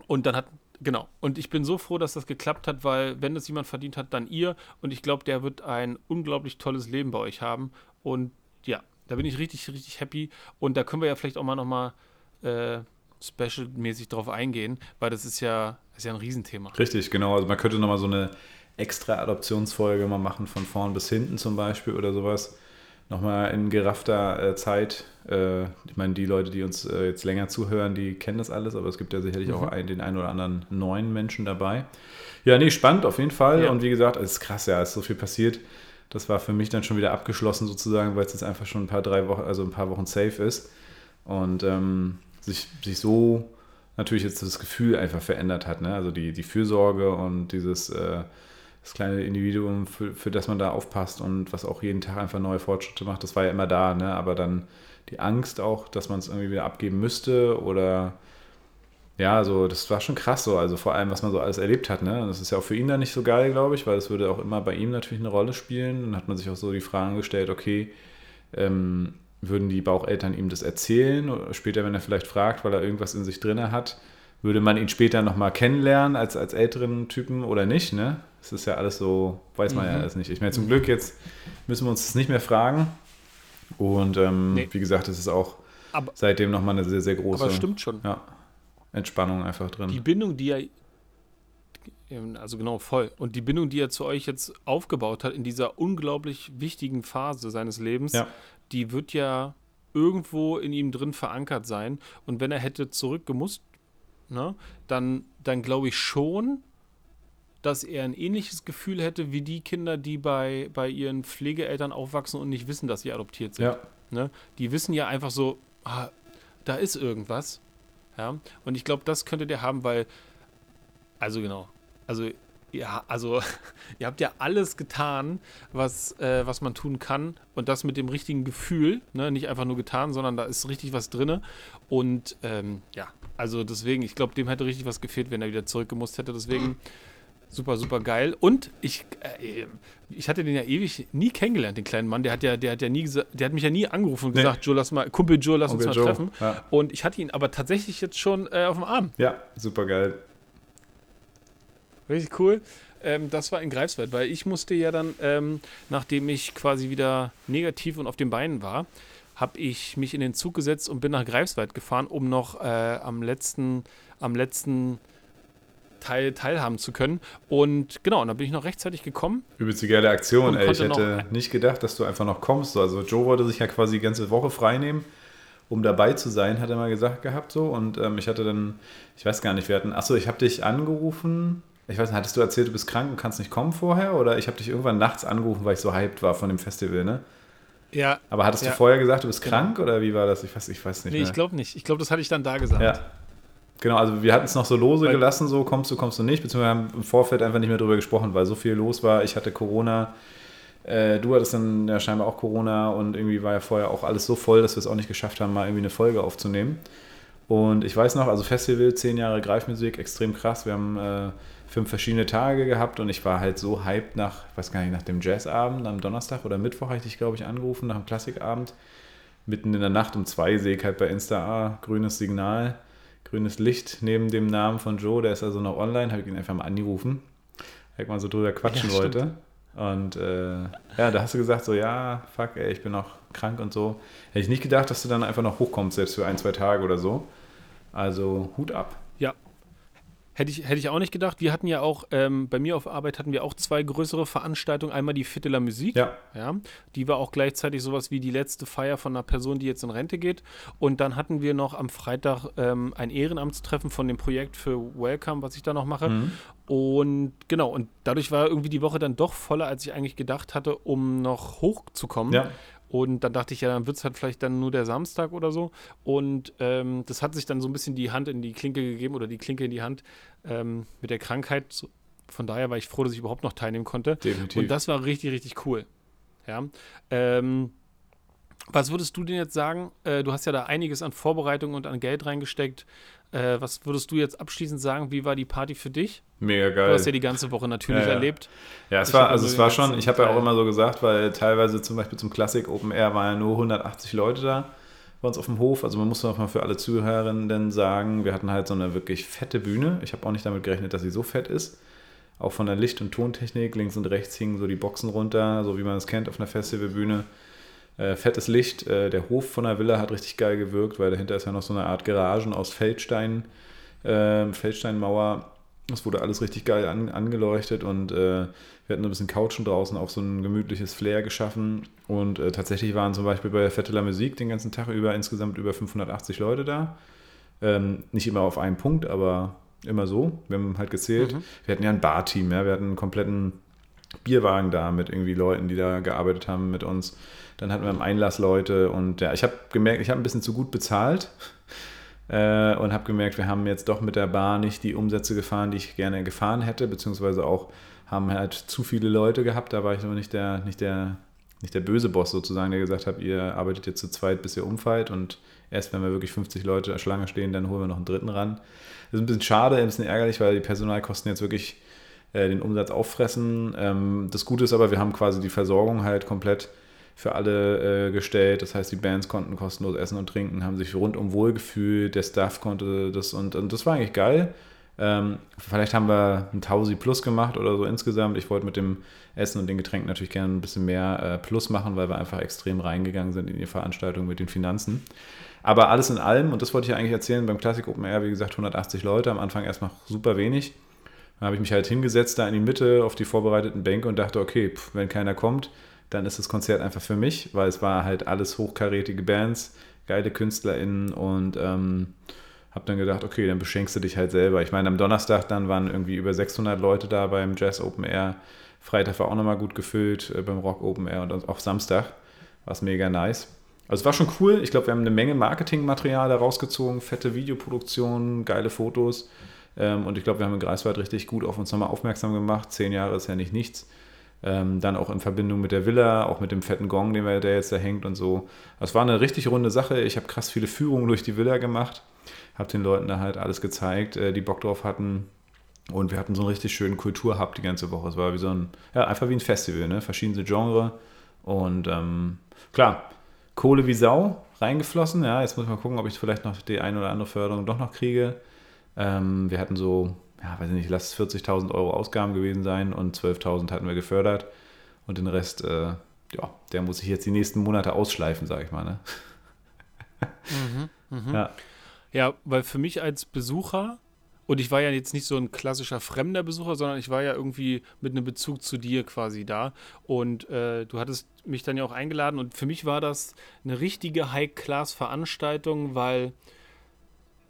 [SPEAKER 1] und dann hat, genau. Und ich bin so froh, dass das geklappt hat, weil wenn es jemand verdient hat, dann ihr. Und ich glaube, der wird ein unglaublich tolles Leben bei euch haben. Und ja, da bin ich richtig, richtig happy. Und da können wir ja vielleicht auch mal nochmal äh, special-mäßig drauf eingehen, weil das ist ja, ist ja ein Riesenthema.
[SPEAKER 2] Richtig, genau. Also man könnte nochmal so eine extra Adoptionsfolge mal machen, von vorn bis hinten zum Beispiel oder sowas. Nochmal in geraffter äh, Zeit. Äh, ich meine, die Leute, die uns äh, jetzt länger zuhören, die kennen das alles, aber es gibt ja sicherlich mhm. auch ein, den einen oder anderen neuen Menschen dabei. Ja, nee, spannend auf jeden Fall. Ja. Und wie gesagt, es ist krass, ja, es ist so viel passiert. Das war für mich dann schon wieder abgeschlossen sozusagen, weil es jetzt einfach schon ein paar, drei Wochen, also ein paar Wochen safe ist. Und ähm, sich, sich so natürlich jetzt das Gefühl einfach verändert hat. Ne? Also die, die Fürsorge und dieses äh, das kleine Individuum, für, für das man da aufpasst und was auch jeden Tag einfach neue Fortschritte macht, das war ja immer da. Ne? Aber dann die Angst auch, dass man es irgendwie wieder abgeben müsste oder ja, so, das war schon krass so, also vor allem, was man so alles erlebt hat, ne? Das ist ja auch für ihn dann nicht so geil, glaube ich, weil es würde auch immer bei ihm natürlich eine Rolle spielen. Dann hat man sich auch so die Fragen gestellt, okay, ähm, würden die Baucheltern ihm das erzählen? Oder später, wenn er vielleicht fragt, weil er irgendwas in sich drin hat, würde man ihn später nochmal kennenlernen als, als älteren Typen oder nicht? Ne? Das ist ja alles so, weiß man mhm. ja alles nicht. Ich meine, zum Glück jetzt müssen wir uns das nicht mehr fragen. Und ähm, nee. wie gesagt, es ist auch aber, seitdem nochmal eine sehr, sehr große
[SPEAKER 1] aber stimmt schon.
[SPEAKER 2] Ja, Entspannung einfach drin.
[SPEAKER 1] Die Bindung, die er also genau, voll. Und die Bindung, die er zu euch jetzt aufgebaut hat in dieser unglaublich wichtigen Phase seines Lebens, ja die wird ja irgendwo in ihm drin verankert sein. Und wenn er hätte zurückgemusst, ne, dann, dann glaube ich schon, dass er ein ähnliches Gefühl hätte wie die Kinder, die bei, bei ihren Pflegeeltern aufwachsen und nicht wissen, dass sie adoptiert sind. Ja. Ne? Die wissen ja einfach so, ah, da ist irgendwas. Ja? Und ich glaube, das könnte der haben, weil, also genau, also ja, also ihr habt ja alles getan, was, äh, was man tun kann und das mit dem richtigen Gefühl, ne? nicht einfach nur getan, sondern da ist richtig was drin. Und ähm, ja, also deswegen, ich glaube, dem hätte richtig was gefehlt, wenn er wieder zurückgemusst hätte. Deswegen super, super geil. Und ich, äh, ich hatte den ja ewig nie kennengelernt, den kleinen Mann. Der hat ja, der hat ja nie der hat mich ja nie angerufen und nee. gesagt, Joe, lass mal, Kumpel Joe, lass Onkel uns mal Joe. treffen. Ja. Und ich hatte ihn aber tatsächlich jetzt schon äh, auf dem Arm.
[SPEAKER 2] Ja, super geil.
[SPEAKER 1] Richtig cool. Ähm, das war in Greifswald, weil ich musste ja dann, ähm, nachdem ich quasi wieder negativ und auf den Beinen war, habe ich mich in den Zug gesetzt und bin nach Greifswald gefahren, um noch äh, am letzten, am letzten Teil teilhaben zu können. Und genau, und dann bin ich noch rechtzeitig gekommen.
[SPEAKER 2] Übelst geile Aktion, ey. Ich hätte nicht gedacht, dass du einfach noch kommst. Also Joe wollte sich ja quasi die ganze Woche frei nehmen, um dabei zu sein, hat er mal gesagt gehabt so. Und ähm, ich hatte dann, ich weiß gar nicht, wir hatten, achso, ich habe dich angerufen ich weiß nicht, hattest du erzählt, du bist krank und kannst nicht kommen vorher? Oder ich habe dich irgendwann nachts angerufen, weil ich so hyped war von dem Festival, ne?
[SPEAKER 1] Ja.
[SPEAKER 2] Aber hattest
[SPEAKER 1] ja.
[SPEAKER 2] du vorher gesagt, du bist genau. krank oder wie war das? Ich weiß, ich weiß nicht.
[SPEAKER 1] Nee,
[SPEAKER 2] mehr.
[SPEAKER 1] ich glaube nicht. Ich glaube, das hatte ich dann da gesagt.
[SPEAKER 2] Ja. Genau, also wir hatten es noch so lose weil, gelassen, so kommst du, kommst du nicht, beziehungsweise haben im Vorfeld einfach nicht mehr drüber gesprochen, weil so viel los war. Ich hatte Corona, äh, du hattest dann ja scheinbar auch Corona und irgendwie war ja vorher auch alles so voll, dass wir es auch nicht geschafft haben, mal irgendwie eine Folge aufzunehmen. Und ich weiß noch, also Festival, zehn Jahre Greifmusik, extrem krass. Wir haben äh, fünf verschiedene Tage gehabt und ich war halt so hyped nach, ich weiß gar nicht, nach dem Jazzabend am Donnerstag oder Mittwoch hatte ich, glaube ich, angerufen, nach dem Klassikabend. Mitten in der Nacht um zwei sehe ich halt bei Insta, ah, grünes Signal, grünes Licht neben dem Namen von Joe, der ist also noch online, habe ich ihn einfach mal angerufen, weil ich mal so drüber quatschen ja, wollte. Und äh, ja, da hast du gesagt, so, ja, fuck, ey, ich bin noch krank und so. Hätte ich nicht gedacht, dass du dann einfach noch hochkommst, selbst für ein, zwei Tage oder so. Also Hut ab.
[SPEAKER 1] Hätte ich, hätte ich auch nicht gedacht. Wir hatten ja auch, ähm, bei mir auf Arbeit hatten wir auch zwei größere Veranstaltungen. Einmal die Fitte la Musik. Ja. ja. Die war auch gleichzeitig sowas wie die letzte Feier von einer Person, die jetzt in Rente geht. Und dann hatten wir noch am Freitag ähm, ein Ehrenamtstreffen von dem Projekt für Welcome, was ich da noch mache. Mhm. Und genau, und dadurch war irgendwie die Woche dann doch voller, als ich eigentlich gedacht hatte, um noch hochzukommen. Ja. Und dann dachte ich, ja, dann wird es halt vielleicht dann nur der Samstag oder so. Und ähm, das hat sich dann so ein bisschen die Hand in die Klinke gegeben oder die Klinke in die Hand ähm, mit der Krankheit. Von daher war ich froh, dass ich überhaupt noch teilnehmen konnte. Definitiv. Und das war richtig, richtig cool. Ja. Ähm, was würdest du denn jetzt sagen? Äh, du hast ja da einiges an Vorbereitung und an Geld reingesteckt. Äh, was würdest du jetzt abschließend sagen? Wie war die Party für dich?
[SPEAKER 2] Mega geil.
[SPEAKER 1] Du hast ja die ganze Woche natürlich
[SPEAKER 2] ja, ja.
[SPEAKER 1] erlebt.
[SPEAKER 2] Ja, es ich war, also es war schon, ich habe ja auch immer so gesagt, weil teilweise zum Beispiel zum Classic Open Air waren ja nur 180 Leute da bei uns auf dem Hof. Also man muss noch mal für alle Zuhörerinnen sagen, wir hatten halt so eine wirklich fette Bühne. Ich habe auch nicht damit gerechnet, dass sie so fett ist. Auch von der Licht- und Tontechnik, links und rechts hingen so die Boxen runter, so wie man es kennt auf einer Festivalbühne. Äh, fettes Licht. Äh, der Hof von der Villa hat richtig geil gewirkt, weil dahinter ist ja noch so eine Art Garagen aus Feldstein, äh, Feldsteinmauer. Es wurde alles richtig geil an, angeleuchtet und äh, wir hatten ein bisschen Couchen draußen, auch so ein gemütliches Flair geschaffen. Und äh, tatsächlich waren zum Beispiel bei Fetteler Musik den ganzen Tag über insgesamt über 580 Leute da. Ähm, nicht immer auf einen Punkt, aber immer so. Wir haben halt gezählt. Mhm. Wir hatten ja ein Barteam, ja. wir hatten einen kompletten Bierwagen da mit irgendwie Leuten, die da gearbeitet haben mit uns. Dann hatten wir im Einlass Leute und ja, ich habe gemerkt, ich habe ein bisschen zu gut bezahlt äh, und habe gemerkt, wir haben jetzt doch mit der Bar nicht die Umsätze gefahren, die ich gerne gefahren hätte, beziehungsweise auch haben halt zu viele Leute gehabt. Da war ich noch nicht der, nicht der, nicht der böse Boss sozusagen, der gesagt hat, ihr arbeitet jetzt zu zweit, bis ihr umfallt und erst wenn wir wirklich 50 Leute Schlange stehen, dann holen wir noch einen dritten ran. Das ist ein bisschen schade, ein bisschen ärgerlich, weil die Personalkosten jetzt wirklich äh, den Umsatz auffressen. Ähm, das Gute ist aber, wir haben quasi die Versorgung halt komplett für alle äh, gestellt. Das heißt, die Bands konnten kostenlos essen und trinken, haben sich rundum wohl gefühlt, der Staff konnte das und, und das war eigentlich geil. Ähm, vielleicht haben wir ein Tausi Plus gemacht oder so insgesamt. Ich wollte mit dem Essen und den Getränken natürlich gerne ein bisschen mehr äh, Plus machen, weil wir einfach extrem reingegangen sind in die Veranstaltung mit den Finanzen. Aber alles in allem, und das wollte ich eigentlich erzählen, beim Classic Open Air, wie gesagt, 180 Leute, am Anfang erstmal super wenig. Dann habe ich mich halt hingesetzt da in die Mitte auf die vorbereiteten Bänke und dachte, okay, pff, wenn keiner kommt, dann ist das Konzert einfach für mich, weil es war halt alles hochkarätige Bands, geile KünstlerInnen und ähm, habe dann gedacht, okay, dann beschenkst du dich halt selber. Ich meine, am Donnerstag dann waren irgendwie über 600 Leute da beim Jazz Open Air. Freitag war auch nochmal gut gefüllt äh, beim Rock Open Air und auch Samstag war es mega nice. Also es war schon cool. Ich glaube, wir haben eine Menge Marketingmaterial da rausgezogen, fette Videoproduktionen, geile Fotos. Ähm, und ich glaube, wir haben in Greifswald richtig gut auf uns nochmal aufmerksam gemacht. Zehn Jahre ist ja nicht nichts. Ähm, dann auch in Verbindung mit der Villa, auch mit dem fetten Gong, den wir, der jetzt da hängt und so. Es war eine richtig runde Sache. Ich habe krass viele Führungen durch die Villa gemacht, habe den Leuten da halt alles gezeigt, äh, die Bock drauf hatten. Und wir hatten so einen richtig schönen Kulturhub die ganze Woche. Es war wie so ein, ja, einfach wie ein Festival, ne? verschiedene Genre. Und ähm, klar, Kohle wie Sau reingeflossen. Ja, jetzt muss ich mal gucken, ob ich vielleicht noch die eine oder andere Förderung doch noch kriege. Ähm, wir hatten so, ja, weiß ich nicht, lass 40.000 Euro Ausgaben gewesen sein und 12.000 hatten wir gefördert. Und den Rest, äh, ja, der muss ich jetzt die nächsten Monate ausschleifen, sage ich mal. Ne?
[SPEAKER 1] Mhm, mh. ja. ja, weil für mich als Besucher und ich war ja jetzt nicht so ein klassischer fremder Besucher, sondern ich war ja irgendwie mit einem Bezug zu dir quasi da. Und äh, du hattest mich dann ja auch eingeladen. Und für mich war das eine richtige High-Class-Veranstaltung, weil,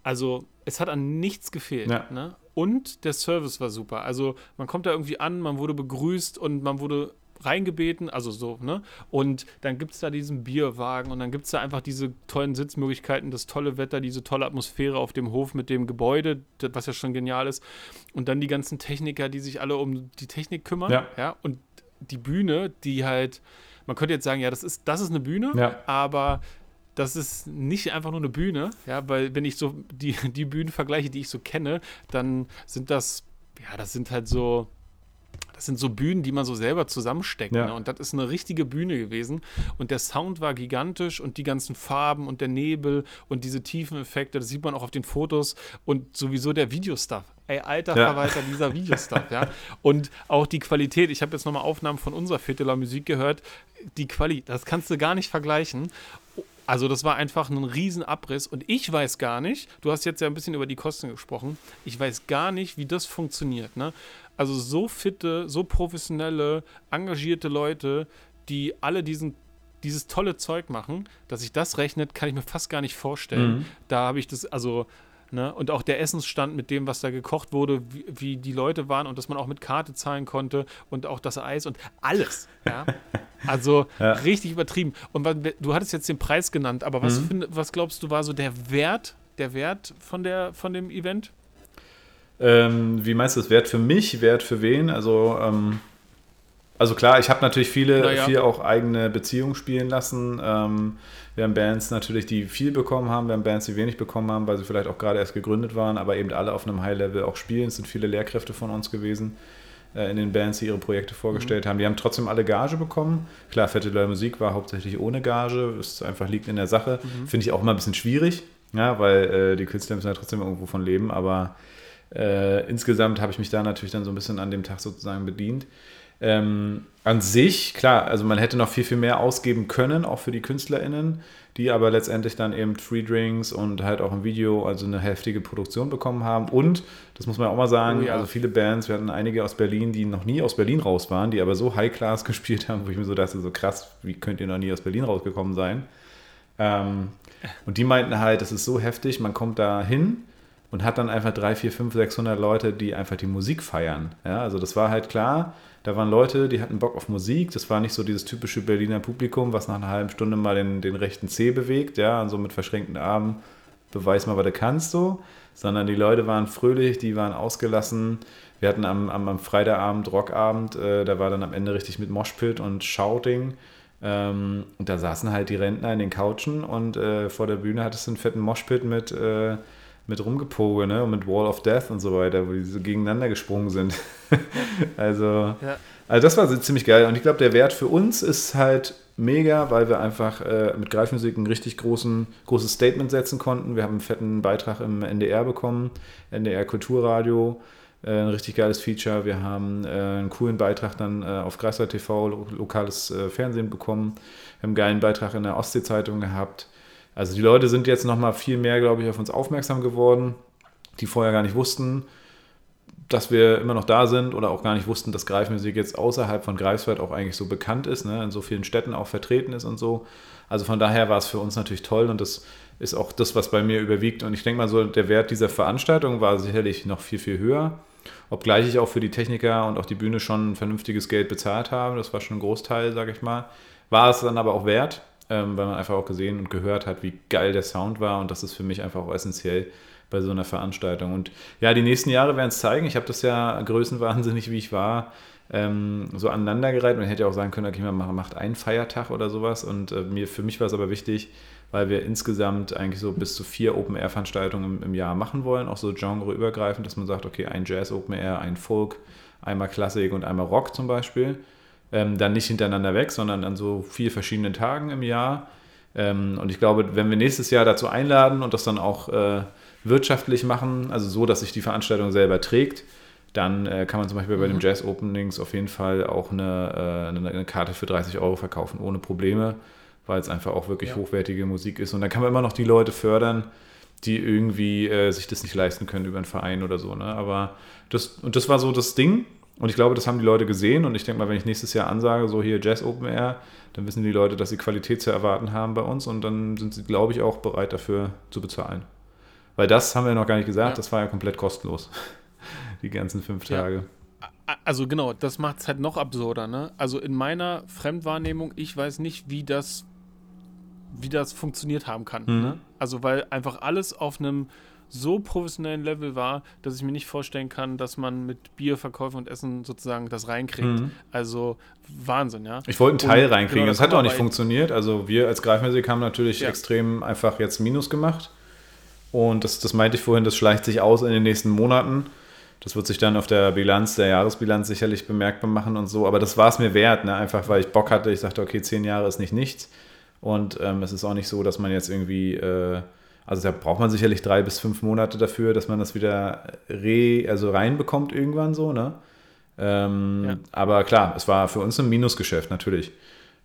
[SPEAKER 1] also, es hat an nichts gefehlt. Ja. Ne? Und der Service war super. Also, man kommt da irgendwie an, man wurde begrüßt und man wurde reingebeten, also so, ne? Und dann gibt es da diesen Bierwagen und dann gibt es da einfach diese tollen Sitzmöglichkeiten, das tolle Wetter, diese tolle Atmosphäre auf dem Hof mit dem Gebäude, was ja schon genial ist. Und dann die ganzen Techniker, die sich alle um die Technik kümmern. Ja. ja? Und die Bühne, die halt, man könnte jetzt sagen, ja, das ist, das ist eine Bühne, ja. aber das ist nicht einfach nur eine Bühne, ja, weil wenn ich so die, die Bühnen vergleiche, die ich so kenne, dann sind das, ja, das sind halt so das sind so Bühnen, die man so selber zusammensteckt. Ja. Ne? Und das ist eine richtige Bühne gewesen. Und der Sound war gigantisch und die ganzen Farben und der Nebel und diese tiefen Effekte, das sieht man auch auf den Fotos und sowieso der Videostuff. Ey, alter ja. Verwalter dieser Videostuff, ja. Und auch die Qualität. Ich habe jetzt nochmal Aufnahmen von unserer Vierteler Musik gehört. Die Qualität, das kannst du gar nicht vergleichen. Also das war einfach ein Riesenabriss und ich weiß gar nicht, du hast jetzt ja ein bisschen über die Kosten gesprochen, ich weiß gar nicht, wie das funktioniert. Ne? Also so fitte, so professionelle, engagierte Leute, die alle diesen dieses tolle Zeug machen, dass sich das rechnet, kann ich mir fast gar nicht vorstellen. Mhm. Da habe ich das, also Ne? Und auch der Essensstand mit dem, was da gekocht wurde, wie, wie, die Leute waren und dass man auch mit Karte zahlen konnte und auch das Eis und alles. Ja? Also ja. richtig übertrieben. Und du hattest jetzt den Preis genannt, aber was, mhm. find, was glaubst du war so der Wert, der Wert von, der, von dem Event?
[SPEAKER 2] Ähm, wie meinst du das? Wert für mich, Wert für wen? Also ähm, also klar, ich habe natürlich viele, naja. viel auch eigene Beziehungen spielen lassen. Ähm, wir haben Bands natürlich, die viel bekommen haben, wir haben Bands, die wenig bekommen haben, weil sie vielleicht auch gerade erst gegründet waren, aber eben alle auf einem High-Level auch spielen. Es sind viele Lehrkräfte von uns gewesen äh, in den Bands, die ihre Projekte vorgestellt mhm. haben. Die haben trotzdem alle Gage bekommen. Klar, Fette Leute Musik war hauptsächlich ohne Gage, es einfach liegt in der Sache. Mhm. Finde ich auch immer ein bisschen schwierig, ja, weil äh, die Künstler müssen ja trotzdem irgendwo von leben, aber äh, insgesamt habe ich mich da natürlich dann so ein bisschen an dem Tag sozusagen bedient. Ähm, an sich, klar, also man hätte noch viel, viel mehr ausgeben können, auch für die KünstlerInnen, die aber letztendlich dann eben Free Drinks und halt auch ein Video, also eine heftige Produktion bekommen haben. Und, das muss man auch mal sagen, oh ja. also viele Bands, wir hatten einige aus Berlin, die noch nie aus Berlin raus waren, die aber so High-Class gespielt haben, wo ich mir so dachte, so krass, wie könnt ihr noch nie aus Berlin rausgekommen sein? Ähm, und die meinten halt, das ist so heftig, man kommt da hin und hat dann einfach 3, 4, 5, 600 Leute, die einfach die Musik feiern. Ja, also das war halt klar, da waren Leute, die hatten Bock auf Musik. Das war nicht so dieses typische Berliner Publikum, was nach einer halben Stunde mal den, den rechten Zeh bewegt, ja, und so mit verschränkten Armen, beweis mal, was du kannst, so. Sondern die Leute waren fröhlich, die waren ausgelassen. Wir hatten am, am, am Freitagabend, Rockabend, äh, da war dann am Ende richtig mit Moshpit und Shouting. Ähm, und da saßen halt die Rentner in den Couchen und äh, vor der Bühne hattest du einen fetten Moshpit mit. Äh, mit Rumgepoge, ne? Und mit Wall of Death und so weiter, wo die so gegeneinander gesprungen sind. also, ja. also das war ziemlich geil. Und ich glaube, der Wert für uns ist halt mega, weil wir einfach äh, mit Greifmusik ein richtig großen, großes Statement setzen konnten. Wir haben einen fetten Beitrag im NDR bekommen, NDR Kulturradio. Äh, ein richtig geiles Feature. Wir haben äh, einen coolen Beitrag dann äh, auf Greifswald TV, lo lokales äh, Fernsehen bekommen. Wir haben einen geilen Beitrag in der Ostsee-Zeitung gehabt. Also die Leute sind jetzt nochmal viel mehr, glaube ich, auf uns aufmerksam geworden, die vorher gar nicht wussten, dass wir immer noch da sind oder auch gar nicht wussten, dass Greifmusik jetzt außerhalb von Greifswald auch eigentlich so bekannt ist, ne? in so vielen Städten auch vertreten ist und so. Also von daher war es für uns natürlich toll und das ist auch das, was bei mir überwiegt. Und ich denke mal so, der Wert dieser Veranstaltung war sicherlich noch viel, viel höher. Obgleich ich auch für die Techniker und auch die Bühne schon vernünftiges Geld bezahlt habe. Das war schon ein Großteil, sage ich mal. War es dann aber auch wert ähm, weil man einfach auch gesehen und gehört hat, wie geil der Sound war und das ist für mich einfach auch essentiell bei so einer Veranstaltung. Und ja, die nächsten Jahre werden es zeigen. Ich habe das ja größenwahnsinnig, wie ich war, ähm, so aneinandergereiht. Man hätte ja auch sagen können, okay, man macht einen Feiertag oder sowas. Und äh, mir, für mich war es aber wichtig, weil wir insgesamt eigentlich so bis zu vier Open-Air-Veranstaltungen im, im, Jahr machen wollen, auch so genreübergreifend, dass man sagt, okay, ein Jazz-Open-Air, ein Folk, einmal Klassik und einmal Rock zum Beispiel ähm, dann nicht hintereinander weg, sondern an so vier verschiedenen Tagen im Jahr. Ähm, und ich glaube, wenn wir nächstes Jahr dazu einladen und das dann auch äh, wirtschaftlich machen, also so, dass sich die Veranstaltung selber trägt, dann äh, kann man zum Beispiel bei mhm. den Jazz Openings auf jeden Fall auch eine, äh, eine, Karte für 30 Euro verkaufen, ohne Probleme, weil es einfach auch wirklich ja. hochwertige Musik ist. Und dann kann man immer noch die Leute fördern, die irgendwie äh, sich das nicht leisten können über einen Verein oder so. Ne? Aber das, und das war so das Ding. Und ich glaube, das haben die Leute gesehen. Und ich denke mal, wenn ich nächstes Jahr ansage, so hier Jazz Open Air, dann wissen die Leute, dass sie Qualität zu erwarten haben bei uns. Und dann sind sie, glaube ich, auch bereit dafür zu bezahlen. Weil das haben wir noch gar nicht gesagt, ja. das war ja komplett kostenlos. die ganzen fünf Tage.
[SPEAKER 1] Ja. Also genau, das macht es halt noch absurder. Ne? Also in meiner Fremdwahrnehmung, ich weiß nicht, wie das, wie das funktioniert haben kann. Mhm. Ne? Also weil einfach alles auf einem so professionellen Level war, dass ich mir nicht vorstellen kann, dass man mit Bierverkäufen und Essen sozusagen das reinkriegt. Mhm. Also Wahnsinn, ja.
[SPEAKER 2] Ich wollte einen Teil und, reinkriegen, genau, das, das hat auch nicht funktioniert. Also wir als Greifmusik haben natürlich ja. extrem einfach jetzt Minus gemacht. Und das, das meinte ich vorhin, das schleicht sich aus in den nächsten Monaten. Das wird sich dann auf der Bilanz, der Jahresbilanz sicherlich bemerkbar machen und so. Aber das war es mir wert, ne? einfach weil ich Bock hatte. Ich dachte, okay, zehn Jahre ist nicht nichts. Und ähm, es ist auch nicht so, dass man jetzt irgendwie äh, also da braucht man sicherlich drei bis fünf Monate dafür, dass man das wieder re, also reinbekommt irgendwann so, ne? Ähm, ja. Aber klar, es war für uns ein Minusgeschäft natürlich.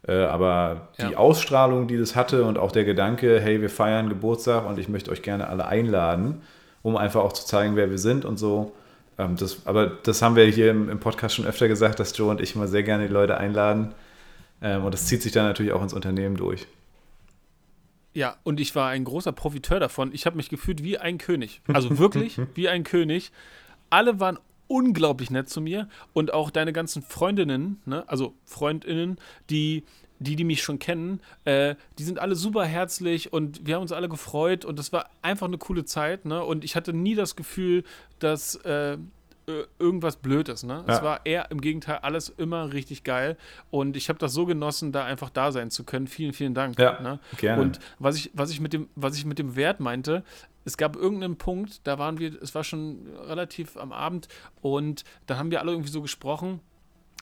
[SPEAKER 2] Äh, aber die ja. Ausstrahlung, die das hatte und auch der Gedanke, hey, wir feiern Geburtstag und ich möchte euch gerne alle einladen, um einfach auch zu zeigen, wer wir sind und so. Ähm, das, aber das haben wir hier im, im, Podcast schon öfter gesagt, dass Joe und ich immer sehr gerne die Leute einladen. Ähm, und das zieht sich dann natürlich auch ins Unternehmen durch.
[SPEAKER 1] Ja, und ich war ein großer Profiteur davon. Ich habe mich gefühlt wie ein König. Also wirklich wie ein König. Alle waren unglaublich nett zu mir und auch deine ganzen Freundinnen, ne, also Freundinnen, die die, die mich schon kennen, äh, die sind alle super herzlich und wir haben uns alle gefreut und das war einfach eine coole Zeit, ne? Und ich hatte nie das Gefühl, dass äh, äh, irgendwas Blödes. Ne? Ja. Es war eher im Gegenteil alles immer richtig geil. Und ich habe das so genossen, da einfach da sein zu können. Vielen, vielen Dank.
[SPEAKER 2] Ja,
[SPEAKER 1] ne?
[SPEAKER 2] gerne.
[SPEAKER 1] Und was ich, was, ich mit dem, was ich mit dem Wert meinte, es gab irgendeinen Punkt, da waren wir, es war schon relativ am Abend und da haben wir alle irgendwie so gesprochen.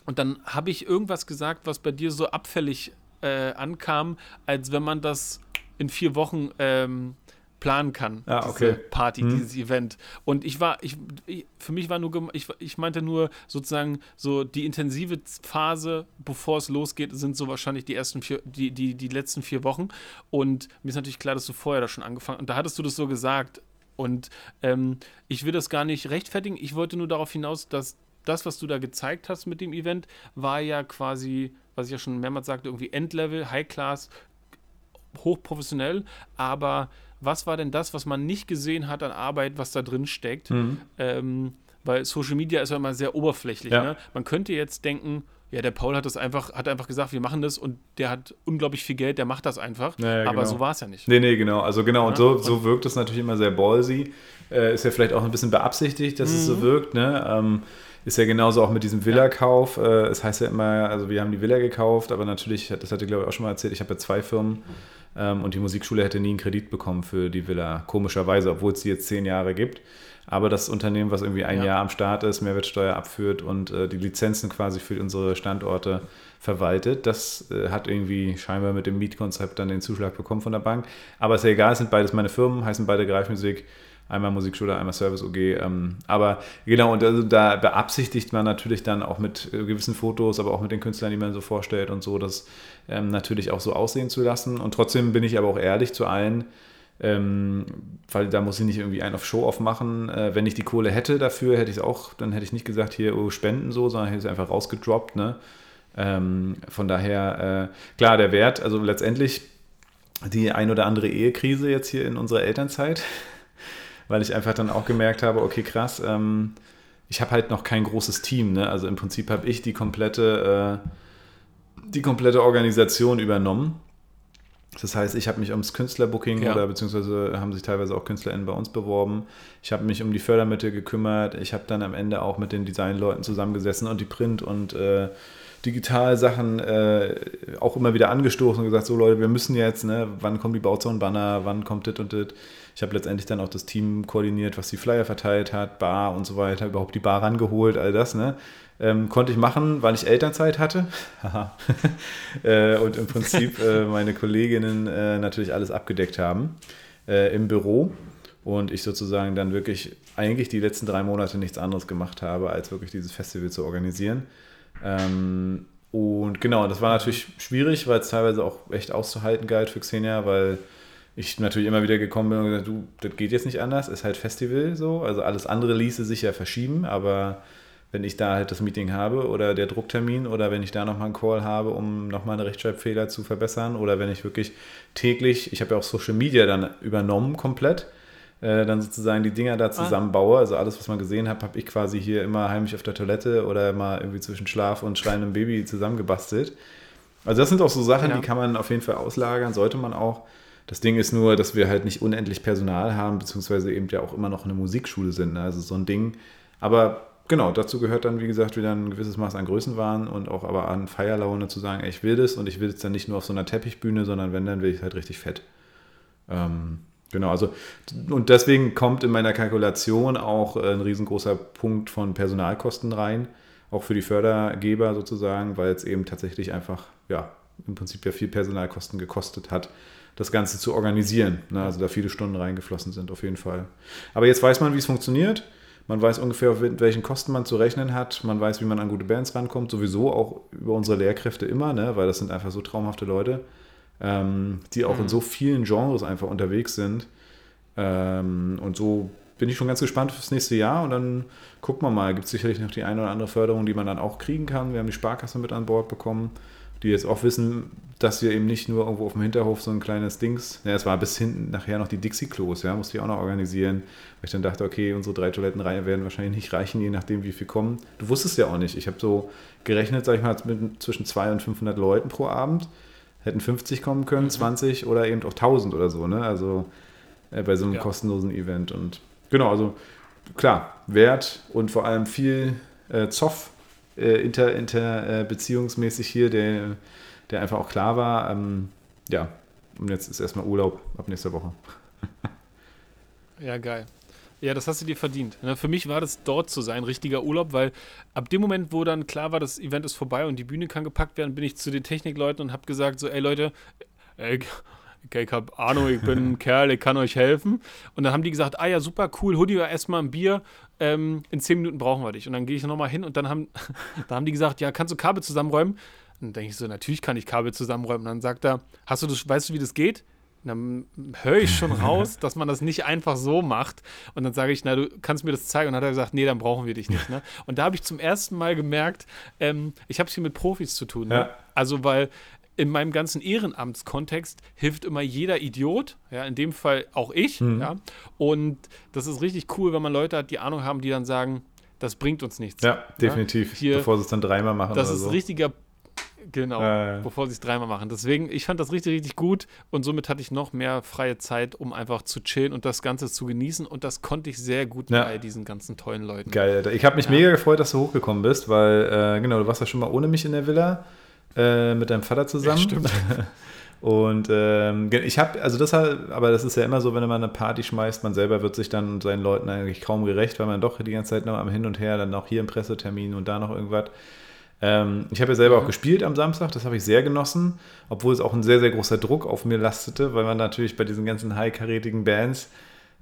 [SPEAKER 1] Und dann habe ich irgendwas gesagt, was bei dir so abfällig äh, ankam, als wenn man das in vier Wochen ähm, planen kann.
[SPEAKER 2] Ah, okay. Diese
[SPEAKER 1] Party, hm. dieses Event. Und ich war, ich, ich, für mich war nur, ich, ich meinte nur sozusagen so die intensive Phase, bevor es losgeht, sind so wahrscheinlich die ersten vier, die, die, die letzten vier Wochen. Und mir ist natürlich klar, dass du vorher da schon angefangen Und da hattest du das so gesagt. Und ähm, ich will das gar nicht rechtfertigen. Ich wollte nur darauf hinaus, dass das, was du da gezeigt hast mit dem Event, war ja quasi, was ich ja schon mehrmals sagte, irgendwie Endlevel, High Class, hochprofessionell. Aber was war denn das, was man nicht gesehen hat an Arbeit, was da drin steckt? Mhm. Ähm, weil Social Media ist ja immer sehr oberflächlich. Ja. Ne? Man könnte jetzt denken, ja, der Paul hat das einfach, hat einfach gesagt, wir machen das und der hat unglaublich viel Geld, der macht das einfach. Ja, ja, aber genau. so war es ja nicht.
[SPEAKER 2] Nee, nee, genau. Also genau, und so, so wirkt es natürlich immer sehr ballsy. Äh, ist ja vielleicht auch ein bisschen beabsichtigt, dass mhm. es so mhm. wirkt, ne? Ähm, ist ja genauso auch mit diesem Villa-Kauf. Äh, es heißt ja immer, also wir haben die Villa gekauft, aber natürlich, das hatte ich glaube ich auch schon mal erzählt, ich habe ja zwei Firmen ähm, und die Musikschule hätte nie einen Kredit bekommen für die Villa, komischerweise, obwohl es die jetzt zehn Jahre gibt. Aber das Unternehmen, was irgendwie ein ja. Jahr am Start ist, Mehrwertsteuer abführt und äh, die Lizenzen quasi für unsere Standorte verwaltet, das äh, hat irgendwie scheinbar mit dem Mietkonzept dann den Zuschlag bekommen von der Bank. Aber ist ja egal, es sind beides meine Firmen, heißen beide Greifmusik einmal Musikschule, einmal Service OG. Ähm, aber genau, und also da beabsichtigt man natürlich dann auch mit äh, gewissen Fotos, aber auch mit den Künstlern, die man so vorstellt und so, das ähm, natürlich auch so aussehen zu lassen. Und trotzdem bin ich aber auch ehrlich zu allen, ähm, weil da muss ich nicht irgendwie einen auf Show-Off machen. Äh, wenn ich die Kohle hätte dafür, hätte ich es auch, dann hätte ich nicht gesagt, hier oh, spenden so, sondern hätte es einfach rausgedroppt. Ne? Ähm, von daher, äh, klar, der Wert, also letztendlich die ein oder andere Ehekrise jetzt hier in unserer Elternzeit, weil ich einfach dann auch gemerkt habe, okay, krass, ähm, ich habe halt noch kein großes Team. Ne? Also im Prinzip habe ich die komplette, äh, die komplette Organisation übernommen. Das heißt, ich habe mich ums Künstlerbooking ja. oder beziehungsweise haben sich teilweise auch KünstlerInnen bei uns beworben. Ich habe mich um die Fördermittel gekümmert. Ich habe dann am Ende auch mit den Designleuten zusammengesessen und die Print- und äh, Digitalsachen äh, auch immer wieder angestoßen und gesagt, so Leute, wir müssen jetzt, ne, wann kommen die Bauzone-Banner, wann kommt dit und dit. Ich habe letztendlich dann auch das Team koordiniert, was die Flyer verteilt hat, Bar und so weiter, überhaupt die Bar rangeholt, all das, ne. Ähm, konnte ich machen, weil ich Elternzeit hatte. äh, und im Prinzip äh, meine Kolleginnen äh, natürlich alles abgedeckt haben äh, im Büro. Und ich sozusagen dann wirklich eigentlich die letzten drei Monate nichts anderes gemacht habe, als wirklich dieses Festival zu organisieren. Ähm, und genau, das war natürlich schwierig, weil es teilweise auch echt auszuhalten galt für Xenia, weil ich natürlich immer wieder gekommen bin und gesagt, du, das geht jetzt nicht anders, ist halt Festival so. Also alles andere ließe sich ja verschieben, aber wenn ich da halt das Meeting habe oder der Drucktermin oder wenn ich da nochmal einen Call habe, um nochmal eine Rechtschreibfehler zu verbessern oder wenn ich wirklich täglich, ich habe ja auch Social Media dann übernommen komplett, äh, dann sozusagen die Dinger da ah. zusammenbaue. Also alles, was man gesehen hat, habe ich quasi hier immer heimlich auf der Toilette oder mal irgendwie zwischen Schlaf und schreiendem Baby zusammengebastelt. Also das sind auch so Sachen, ja. die kann man auf jeden Fall auslagern, sollte man auch. Das Ding ist nur, dass wir halt nicht unendlich Personal haben, beziehungsweise eben ja auch immer noch eine Musikschule sind. Ne? Also so ein Ding. Aber genau, dazu gehört dann, wie gesagt, wieder ein gewisses Maß an Größenwahn und auch aber an Feierlaune zu sagen, ey, ich will das und ich will es dann nicht nur auf so einer Teppichbühne, sondern wenn, dann will ich es halt richtig fett. Ähm, Genau, also und deswegen kommt in meiner Kalkulation auch ein riesengroßer Punkt von Personalkosten rein, auch für die Fördergeber sozusagen, weil es eben tatsächlich einfach, ja, im Prinzip ja viel Personalkosten gekostet hat, das Ganze zu organisieren. Ne? Also da viele Stunden reingeflossen sind, auf jeden Fall. Aber jetzt weiß man, wie es funktioniert. Man weiß ungefähr, auf welchen Kosten man zu rechnen hat. Man weiß, wie man an gute Bands rankommt. Sowieso auch über unsere Lehrkräfte immer, ne? weil das sind einfach so traumhafte Leute ähm, die auch mhm. in so vielen Genres einfach unterwegs sind. Ähm, und so bin ich schon ganz gespannt fürs nächste Jahr und dann gucken wir mal. Gibt es sicherlich noch die eine oder andere Förderung, die man dann auch kriegen kann. Wir haben die Sparkasse mit an Bord bekommen, die jetzt auch wissen, dass wir eben nicht nur irgendwo auf dem Hinterhof so ein kleines Dings, ja, es war bis hinten nachher noch die Dixie-Klos, ja, musste ich auch noch organisieren, weil ich dann dachte, okay, unsere drei Toilettenreihen werden wahrscheinlich nicht reichen, je nachdem, wie viel kommen. Du wusstest ja auch nicht. Ich habe so gerechnet, sag ich mal, mit zwischen 200 und 500 Leuten pro Abend hätten 50 kommen können, mhm. 20 oder eben auch 1000 oder so, ne? Also äh, bei so einem ja. kostenlosen Event. Und genau, also klar, Wert und vor allem viel äh, Zoff äh, inter, inter äh, beziehungsmäßig hier, der, der einfach auch klar war. Ähm, ja, und jetzt ist erstmal Urlaub ab nächster Woche.
[SPEAKER 1] ja, geil. Ja, das hast du dir verdient. Ne, für mich war das dort zu sein, richtiger Urlaub, weil ab dem Moment, wo dann klar war, das Event ist vorbei und die Bühne kann gepackt werden, bin ich zu den Technikleuten und habe gesagt so, ey Leute, ey, ich habe Ahnung, ich bin ein Kerl, ich kann euch helfen. Und dann haben die gesagt, ah ja, super, cool, Hoodie, erstmal ein Bier, ähm, in zehn Minuten brauchen wir dich. Und dann gehe ich nochmal hin und dann haben, da haben die gesagt, ja, kannst du Kabel zusammenräumen? Und dann denke ich so, natürlich kann ich Kabel zusammenräumen. Und dann sagt er, hast du das, weißt du, wie das geht? Dann höre ich schon raus, dass man das nicht einfach so macht. Und dann sage ich, na, du kannst mir das zeigen. Und dann hat er gesagt, nee, dann brauchen wir dich nicht. Ne? Und da habe ich zum ersten Mal gemerkt, ähm, ich habe es hier mit Profis zu tun. Ne? Ja. Also, weil in meinem ganzen Ehrenamtskontext hilft immer jeder Idiot, ja, in dem Fall auch ich, mhm. ja. Und das ist richtig cool, wenn man Leute hat, die Ahnung haben, die dann sagen, das bringt uns nichts.
[SPEAKER 2] Ja, definitiv. Ja? Hier, bevor sie es dann dreimal machen.
[SPEAKER 1] Das ist so. richtiger Genau, äh. bevor sie es dreimal machen. Deswegen, ich fand das richtig, richtig gut und somit hatte ich noch mehr freie Zeit, um einfach zu chillen und das Ganze zu genießen und das konnte ich sehr gut ja. bei diesen ganzen tollen Leuten.
[SPEAKER 2] Geil, ich habe mich ja. mega gefreut, dass du hochgekommen bist, weil, äh, genau, du warst ja schon mal ohne mich in der Villa äh, mit deinem Vater zusammen. Ja,
[SPEAKER 1] stimmt.
[SPEAKER 2] Und ähm, ich habe, also das halt, aber das ist ja immer so, wenn man eine Party schmeißt, man selber wird sich dann seinen Leuten eigentlich kaum gerecht, weil man doch die ganze Zeit noch am Hin und Her, dann noch hier im Pressetermin und da noch irgendwas. Ähm, ich habe ja selber mhm. auch gespielt am Samstag, das habe ich sehr genossen, obwohl es auch ein sehr, sehr großer Druck auf mir lastete, weil man natürlich bei diesen ganzen high-karätigen Bands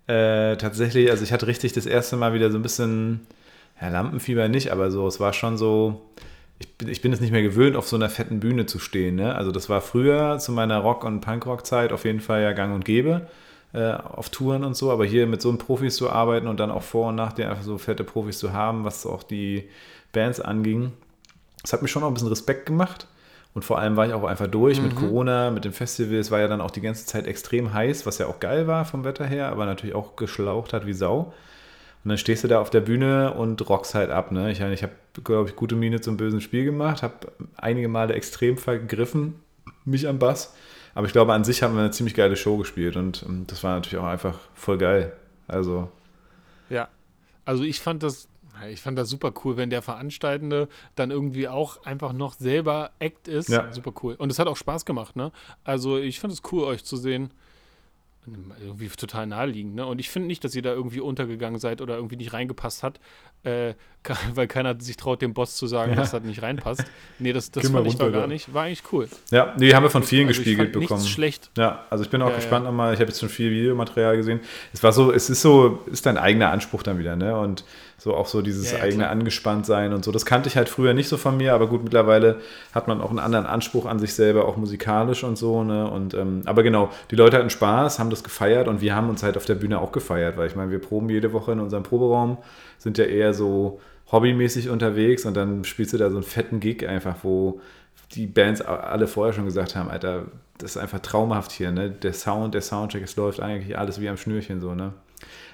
[SPEAKER 2] äh, tatsächlich, also ich hatte richtig das erste Mal wieder so ein bisschen, ja, Lampenfieber nicht, aber so, es war schon so, ich bin, ich bin es nicht mehr gewöhnt, auf so einer fetten Bühne zu stehen. Ne? Also das war früher zu meiner Rock- und Punkrock-Zeit auf jeden Fall ja gang und gäbe äh, auf Touren und so, aber hier mit so einem Profis zu arbeiten und dann auch vor und nach dir einfach so fette Profis zu haben, was auch die Bands anging, das hat mir schon auch ein bisschen Respekt gemacht. Und vor allem war ich auch einfach durch mhm. mit Corona, mit dem Festival. Es war ja dann auch die ganze Zeit extrem heiß, was ja auch geil war vom Wetter her, aber natürlich auch geschlaucht hat wie Sau. Und dann stehst du da auf der Bühne und rockst halt ab. Ne? Ich, ich habe, glaube ich, gute Miene zum bösen Spiel gemacht, habe einige Male extrem vergriffen, mich am Bass. Aber ich glaube, an sich haben wir eine ziemlich geile Show gespielt und, und das war natürlich auch einfach voll geil. Also.
[SPEAKER 1] Ja, also ich fand das ich fand das super cool, wenn der Veranstaltende dann irgendwie auch einfach noch selber Act ist. Ja. Super cool. Und es hat auch Spaß gemacht, ne? Also ich fand es cool, euch zu sehen irgendwie total naheliegend. Ne? Und ich finde nicht, dass ihr da irgendwie untergegangen seid oder irgendwie nicht reingepasst hat, äh, weil keiner sich traut, dem Boss zu sagen, ja. dass das nicht reinpasst. Nee, das, das fand ich war gar nicht. War eigentlich cool.
[SPEAKER 2] Ja, nee, haben wir von vielen also gespiegelt bekommen. Nichts
[SPEAKER 1] schlecht.
[SPEAKER 2] Ja, also ich bin auch ja, gespannt ja. nochmal. Ich habe jetzt schon viel Videomaterial gesehen. Es war so, es ist so, ist dein eigener Anspruch dann wieder, ne? Und so auch so dieses ja, ja, eigene klar. Angespanntsein und so. Das kannte ich halt früher nicht so von mir, aber gut, mittlerweile hat man auch einen anderen Anspruch an sich selber, auch musikalisch und so. Ne? Und, ähm, aber genau, die Leute hatten Spaß, haben das gefeiert und wir haben uns halt auf der Bühne auch gefeiert, weil ich meine, wir proben jede Woche in unserem Proberaum, sind ja eher so hobbymäßig unterwegs und dann spielst du da so einen fetten Gig einfach, wo die Bands alle vorher schon gesagt haben, Alter, das ist einfach traumhaft hier, ne? Der Sound, der Soundcheck, es läuft eigentlich alles wie am Schnürchen so, ne?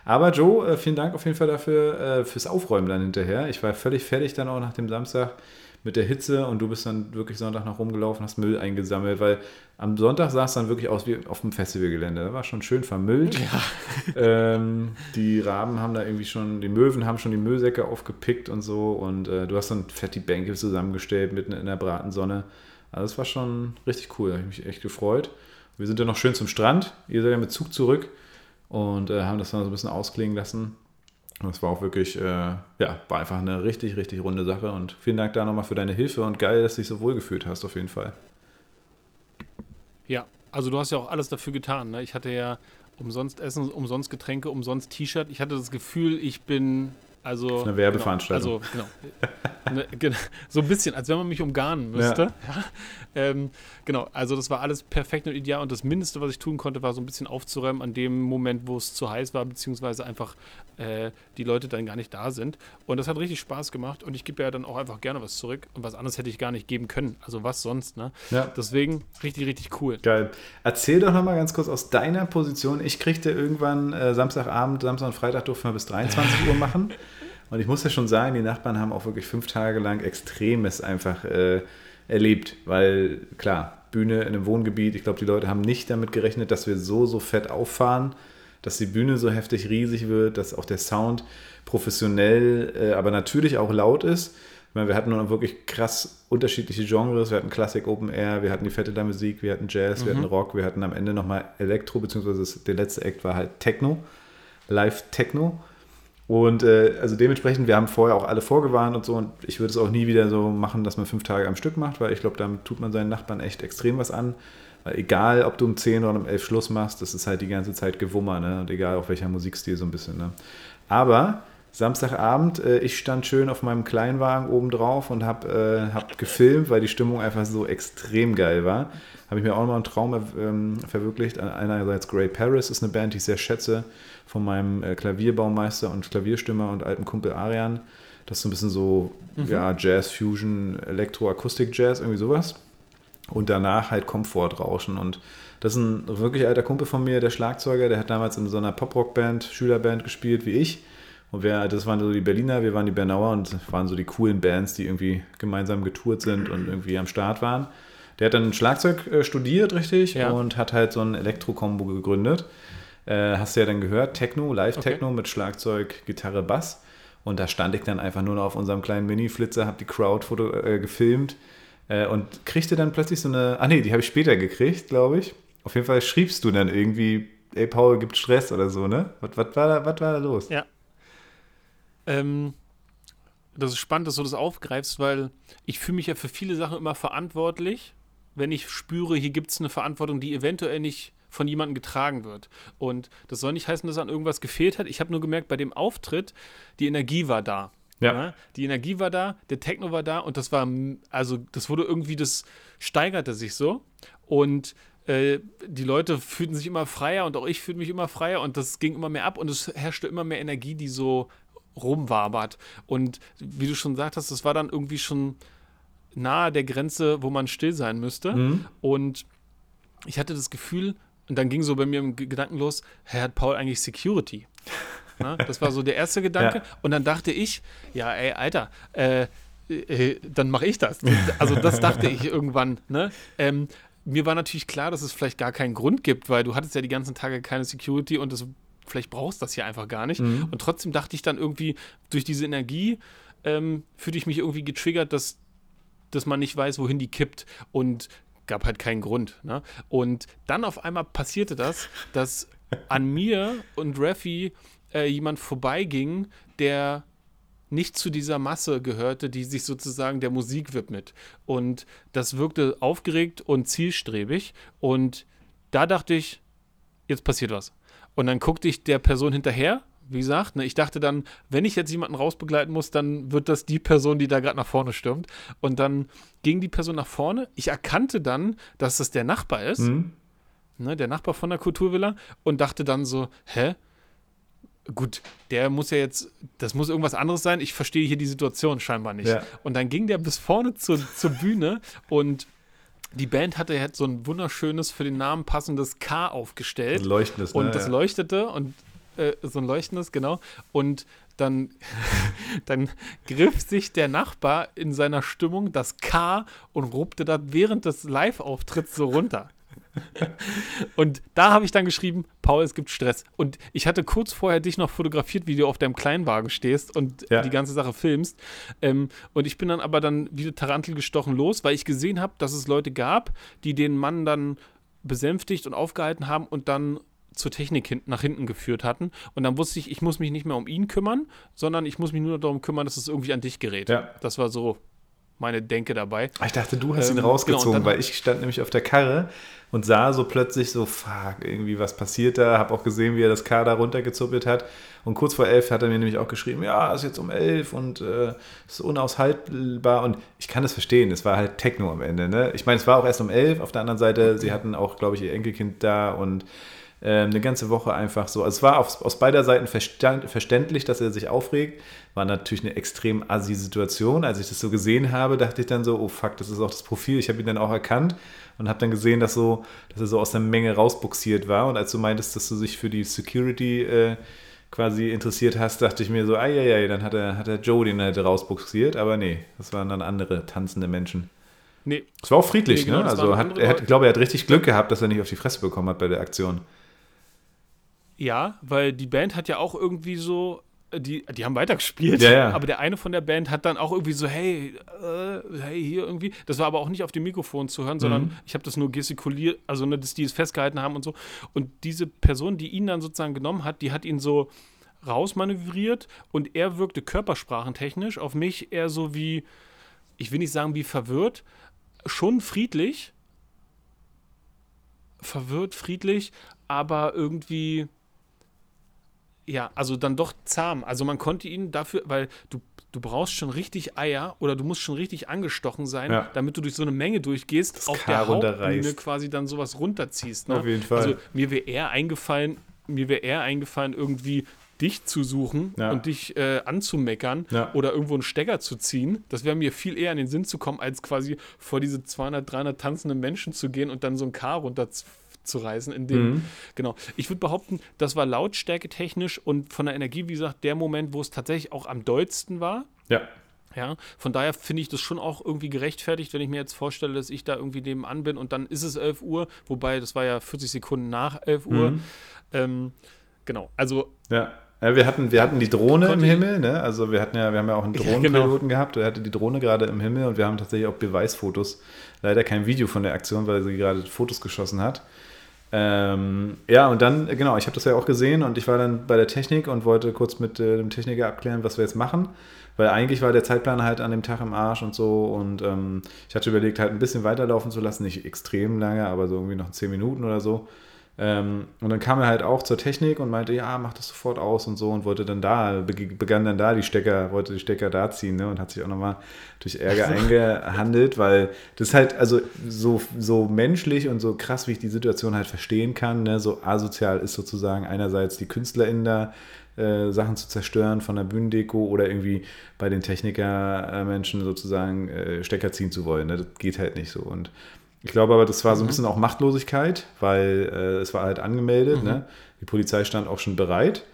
[SPEAKER 2] Aber Joe, äh, vielen Dank auf jeden Fall dafür, äh, fürs Aufräumen dann hinterher. Ich war völlig fertig dann auch nach dem Samstag mit der Hitze und du bist dann wirklich Sonntag noch rumgelaufen, hast Müll eingesammelt, weil am Sonntag sah es dann wirklich aus wie auf dem Festivalgelände. Da war schon schön vermüllt. Ja. Ähm, die Raben haben da irgendwie schon, die Möwen haben schon die Müllsäcke aufgepickt und so und äh, du hast dann fett die Bänke zusammengestellt mitten in der Bratensonne. Also das war schon richtig cool, da habe ich mich echt gefreut. Wir sind dann noch schön zum Strand. Ihr seid ja mit Zug zurück und äh, haben das dann so ein bisschen ausklingen lassen. Und es war auch wirklich, äh, ja, war einfach eine richtig, richtig runde Sache. Und vielen Dank da nochmal für deine Hilfe und geil, dass du dich so wohl gefühlt hast, auf jeden Fall.
[SPEAKER 1] Ja, also du hast ja auch alles dafür getan. Ne? Ich hatte ja umsonst Essen, umsonst Getränke, umsonst T-Shirt. Ich hatte das Gefühl, ich bin also,
[SPEAKER 2] eine Werbeveranstaltung.
[SPEAKER 1] Genau, also, genau. so ein bisschen, als wenn man mich umgarnen müsste. Ja. Ja. Ähm, genau, also das war alles perfekt und ideal und das Mindeste, was ich tun konnte, war so ein bisschen aufzuräumen an dem Moment, wo es zu heiß war, beziehungsweise einfach äh, die Leute dann gar nicht da sind. Und das hat richtig Spaß gemacht und ich gebe ja dann auch einfach gerne was zurück und was anderes hätte ich gar nicht geben können. Also was sonst, ne? Ja. Deswegen richtig, richtig cool.
[SPEAKER 2] Geil. Erzähl doch nochmal ganz kurz aus deiner Position. Ich kriegte irgendwann äh, Samstagabend, Samstag und Freitag durften wir bis 23 Uhr machen. Und ich muss ja schon sagen, die Nachbarn haben auch wirklich fünf Tage lang Extremes einfach äh, erlebt, weil klar, Bühne in einem Wohngebiet, ich glaube, die Leute haben nicht damit gerechnet, dass wir so, so fett auffahren, dass die Bühne so heftig riesig wird, dass auch der Sound professionell, äh, aber natürlich auch laut ist. Ich meine, wir hatten nun wirklich krass unterschiedliche Genres. Wir hatten Klassik Open Air, wir hatten die Fette der Musik, wir hatten Jazz, mhm. wir hatten Rock, wir hatten am Ende nochmal Elektro, beziehungsweise der letzte Act war halt Techno, Live Techno. Und äh, also dementsprechend, wir haben vorher auch alle vorgewarnt und so. Und ich würde es auch nie wieder so machen, dass man fünf Tage am Stück macht, weil ich glaube, damit tut man seinen Nachbarn echt extrem was an. Egal, ob du um 10 oder um 11 Schluss machst, das ist halt die ganze Zeit Gewummer, ne? Und egal auf welcher Musikstil so ein bisschen, ne? Aber Samstagabend, äh, ich stand schön auf meinem Kleinwagen oben drauf und habe äh, hab gefilmt, weil die Stimmung einfach so extrem geil war. Habe ich mir auch nochmal einen Traum ähm, verwirklicht. Einerseits Grey Paris ist eine Band, die ich sehr schätze, von meinem äh, Klavierbaumeister und Klavierstimmer und alten Kumpel Arian. Das ist so ein bisschen so mhm. ja, Jazz, Fusion, Elektro-Akustik-Jazz, irgendwie sowas. Und danach halt Komfortrauschen. Und das ist ein wirklich alter Kumpel von mir, der Schlagzeuger, der hat damals in so einer Pop-Rock-Band, Schülerband gespielt wie ich. Und wer, das waren so die Berliner, wir waren die Bernauer und waren so die coolen Bands, die irgendwie gemeinsam getourt sind und irgendwie am Start waren. Der hat dann Schlagzeug äh, studiert, richtig, ja. und hat halt so ein Elektro-Kombo gegründet. Äh, hast du ja dann gehört, Techno, Live-Techno okay. mit Schlagzeug, Gitarre, Bass. Und da stand ich dann einfach nur noch auf unserem kleinen Mini-Flitzer, habe die Crowd foto, äh, gefilmt äh, und kriegte dann plötzlich so eine, ah nee, die habe ich später gekriegt, glaube ich. Auf jeden Fall schriebst du dann irgendwie, ey Paul, gibt Stress oder so, ne? Was, was, war, da, was war da los?
[SPEAKER 1] Ja. Ähm, das ist spannend, dass du das aufgreifst, weil ich fühle mich ja für viele Sachen immer verantwortlich, wenn ich spüre, hier gibt es eine Verantwortung, die eventuell nicht von jemandem getragen wird. Und das soll nicht heißen, dass an irgendwas gefehlt hat. Ich habe nur gemerkt, bei dem Auftritt, die Energie war da. Ja. ja. Die Energie war da, der Techno war da und das war, also das wurde irgendwie, das steigerte sich so. Und äh, die Leute fühlten sich immer freier und auch ich fühlte mich immer freier und das ging immer mehr ab und es herrschte immer mehr Energie, die so rumwabert. Und wie du schon sagtest, das war dann irgendwie schon nahe der Grenze, wo man still sein müsste. Mhm. Und ich hatte das Gefühl, und dann ging so bei mir im Gedanken los, Herr hat Paul eigentlich Security? Na, das war so der erste Gedanke. Ja. Und dann dachte ich, ja, ey, Alter, äh, äh, dann mache ich das. Also das dachte ich irgendwann. Ne? Ähm, mir war natürlich klar, dass es vielleicht gar keinen Grund gibt, weil du hattest ja die ganzen Tage keine Security und das, vielleicht brauchst du das hier einfach gar nicht. Mhm. Und trotzdem dachte ich dann irgendwie, durch diese Energie ähm, fühlte ich mich irgendwie getriggert, dass, dass man nicht weiß, wohin die kippt. Und gab halt keinen Grund. Ne? Und dann auf einmal passierte das, dass an mir und Raffi äh, jemand vorbeiging, der nicht zu dieser Masse gehörte, die sich sozusagen der Musik widmet. Und das wirkte aufgeregt und zielstrebig. Und da dachte ich, jetzt passiert was. Und dann guckte ich der Person hinterher wie gesagt, ne, ich dachte dann, wenn ich jetzt jemanden rausbegleiten muss, dann wird das die Person, die da gerade nach vorne stürmt. Und dann ging die Person nach vorne. Ich erkannte dann, dass das der Nachbar ist, mhm. ne, der Nachbar von der Kulturvilla, und dachte dann so, hä? Gut, der muss ja jetzt, das muss irgendwas anderes sein. Ich verstehe hier die Situation scheinbar nicht. Ja. Und dann ging der bis vorne zur, zur Bühne und die Band hatte jetzt so ein wunderschönes, für den Namen passendes K aufgestellt.
[SPEAKER 2] Leuchtendes,
[SPEAKER 1] ne? Und das leuchtete und äh, so ein leuchtendes, genau. Und dann, dann griff sich der Nachbar in seiner Stimmung das K und ruppte das während des Live-Auftritts so runter. Und da habe ich dann geschrieben, Paul, es gibt Stress. Und ich hatte kurz vorher dich noch fotografiert, wie du auf deinem Kleinwagen stehst und ja. die ganze Sache filmst. Ähm, und ich bin dann aber dann wieder Tarantel gestochen los, weil ich gesehen habe, dass es Leute gab, die den Mann dann besänftigt und aufgehalten haben und dann zur Technik hin, nach hinten geführt hatten. Und dann wusste ich, ich muss mich nicht mehr um ihn kümmern, sondern ich muss mich nur darum kümmern, dass es irgendwie an dich gerät. Ja. Das war so meine Denke dabei.
[SPEAKER 2] Ich dachte, du hast ähm, ihn rausgezogen, genau, weil ich stand nämlich auf der Karre und sah so plötzlich so, fuck, irgendwie was passiert da. Hab auch gesehen, wie er das K da runtergezuppelt hat. Und kurz vor elf hat er mir nämlich auch geschrieben, ja, ist jetzt um elf und äh, ist unaushaltbar. Und ich kann das verstehen, es war halt Techno am Ende. Ne? Ich meine, es war auch erst um elf. Auf der anderen Seite, sie hatten auch, glaube ich, ihr Enkelkind da und ähm, eine ganze Woche einfach so. Also es war auf, aus beider Seiten verständlich, dass er sich aufregt. War natürlich eine extrem assi Situation. Als ich das so gesehen habe, dachte ich dann so, oh fuck, das ist auch das Profil. Ich habe ihn dann auch erkannt und habe dann gesehen, dass, so, dass er so aus der Menge rausbuxiert war. Und als du meintest, dass du dich für die Security äh, quasi interessiert hast, dachte ich mir so, ei, ei, ei, dann hat er, hat er Joe den halt rausbuxiert. Aber nee, das waren dann andere tanzende Menschen. Nee. Es war auch friedlich, nee, genau, ne? Also hat, er hat, ich glaube, er hat richtig Glück gehabt, dass er nicht auf die Fresse bekommen hat bei der Aktion.
[SPEAKER 1] Ja, weil die Band hat ja auch irgendwie so, die, die haben weitergespielt, ja, ja. aber der eine von der Band hat dann auch irgendwie so, hey, äh, hey, hier irgendwie. Das war aber auch nicht auf dem Mikrofon zu hören, sondern mhm. ich habe das nur gestikuliert, also ne, dass die es festgehalten haben und so. Und diese Person, die ihn dann sozusagen genommen hat, die hat ihn so rausmanövriert und er wirkte körpersprachentechnisch auf mich eher so wie, ich will nicht sagen wie verwirrt, schon friedlich, verwirrt, friedlich, aber irgendwie ja, also dann doch zahm. Also man konnte ihn dafür, weil du, du brauchst schon richtig Eier oder du musst schon richtig angestochen sein, ja. damit du durch so eine Menge durchgehst, das auf der Hauptbühne quasi dann sowas runterziehst. Ne?
[SPEAKER 2] Auf jeden Fall.
[SPEAKER 1] Also mir wäre eher eingefallen, mir wäre eher eingefallen, irgendwie dich zu suchen ja. und dich äh, anzumeckern ja. oder irgendwo einen Stecker zu ziehen. Das wäre mir viel eher in den Sinn zu kommen, als quasi vor diese 200, 300 tanzenden Menschen zu gehen und dann so ein Car runterzureißen. In dem, mhm. Genau. Ich würde behaupten, das war lautstärke technisch und von der Energie, wie gesagt, der Moment, wo es tatsächlich auch am dollsten war.
[SPEAKER 2] Ja.
[SPEAKER 1] Ja, von daher finde ich das schon auch irgendwie gerechtfertigt, wenn ich mir jetzt vorstelle, dass ich da irgendwie nebenan bin und dann ist es 11 Uhr, wobei das war ja 40 Sekunden nach 11 Uhr. Mhm. Ähm, genau, also
[SPEAKER 2] ja. Ja, wir hatten, wir hatten die Drohne im Himmel, ne? Also wir hatten ja, wir haben ja auch einen Drohnenpiloten ja, genau. gehabt, der hatte die Drohne gerade im Himmel und wir haben tatsächlich auch Beweisfotos. Leider kein Video von der Aktion, weil sie gerade Fotos geschossen hat. Ähm, ja, und dann, genau, ich habe das ja auch gesehen und ich war dann bei der Technik und wollte kurz mit äh, dem Techniker abklären, was wir jetzt machen. Weil eigentlich war der Zeitplan halt an dem Tag im Arsch und so und ähm, ich hatte überlegt, halt ein bisschen weiterlaufen zu lassen, nicht extrem lange, aber so irgendwie noch 10 Minuten oder so. Ähm, und dann kam er halt auch zur Technik und meinte, ja, mach das sofort aus und so und wollte dann da, begann dann da die Stecker, wollte die Stecker da ziehen ne, und hat sich auch nochmal durch Ärger eingehandelt, weil das halt, also so, so menschlich und so krass, wie ich die Situation halt verstehen kann, ne, so asozial ist sozusagen einerseits die KünstlerInnen da, äh, Sachen zu zerstören von der Bühnendeko oder irgendwie bei den Techniker-Menschen sozusagen äh, Stecker ziehen zu wollen. Ne? Das geht halt nicht so. Und ich glaube aber, das war so ein mhm. bisschen auch Machtlosigkeit, weil äh, es war halt angemeldet. Mhm. Ne? Die Polizei stand auch schon bereit.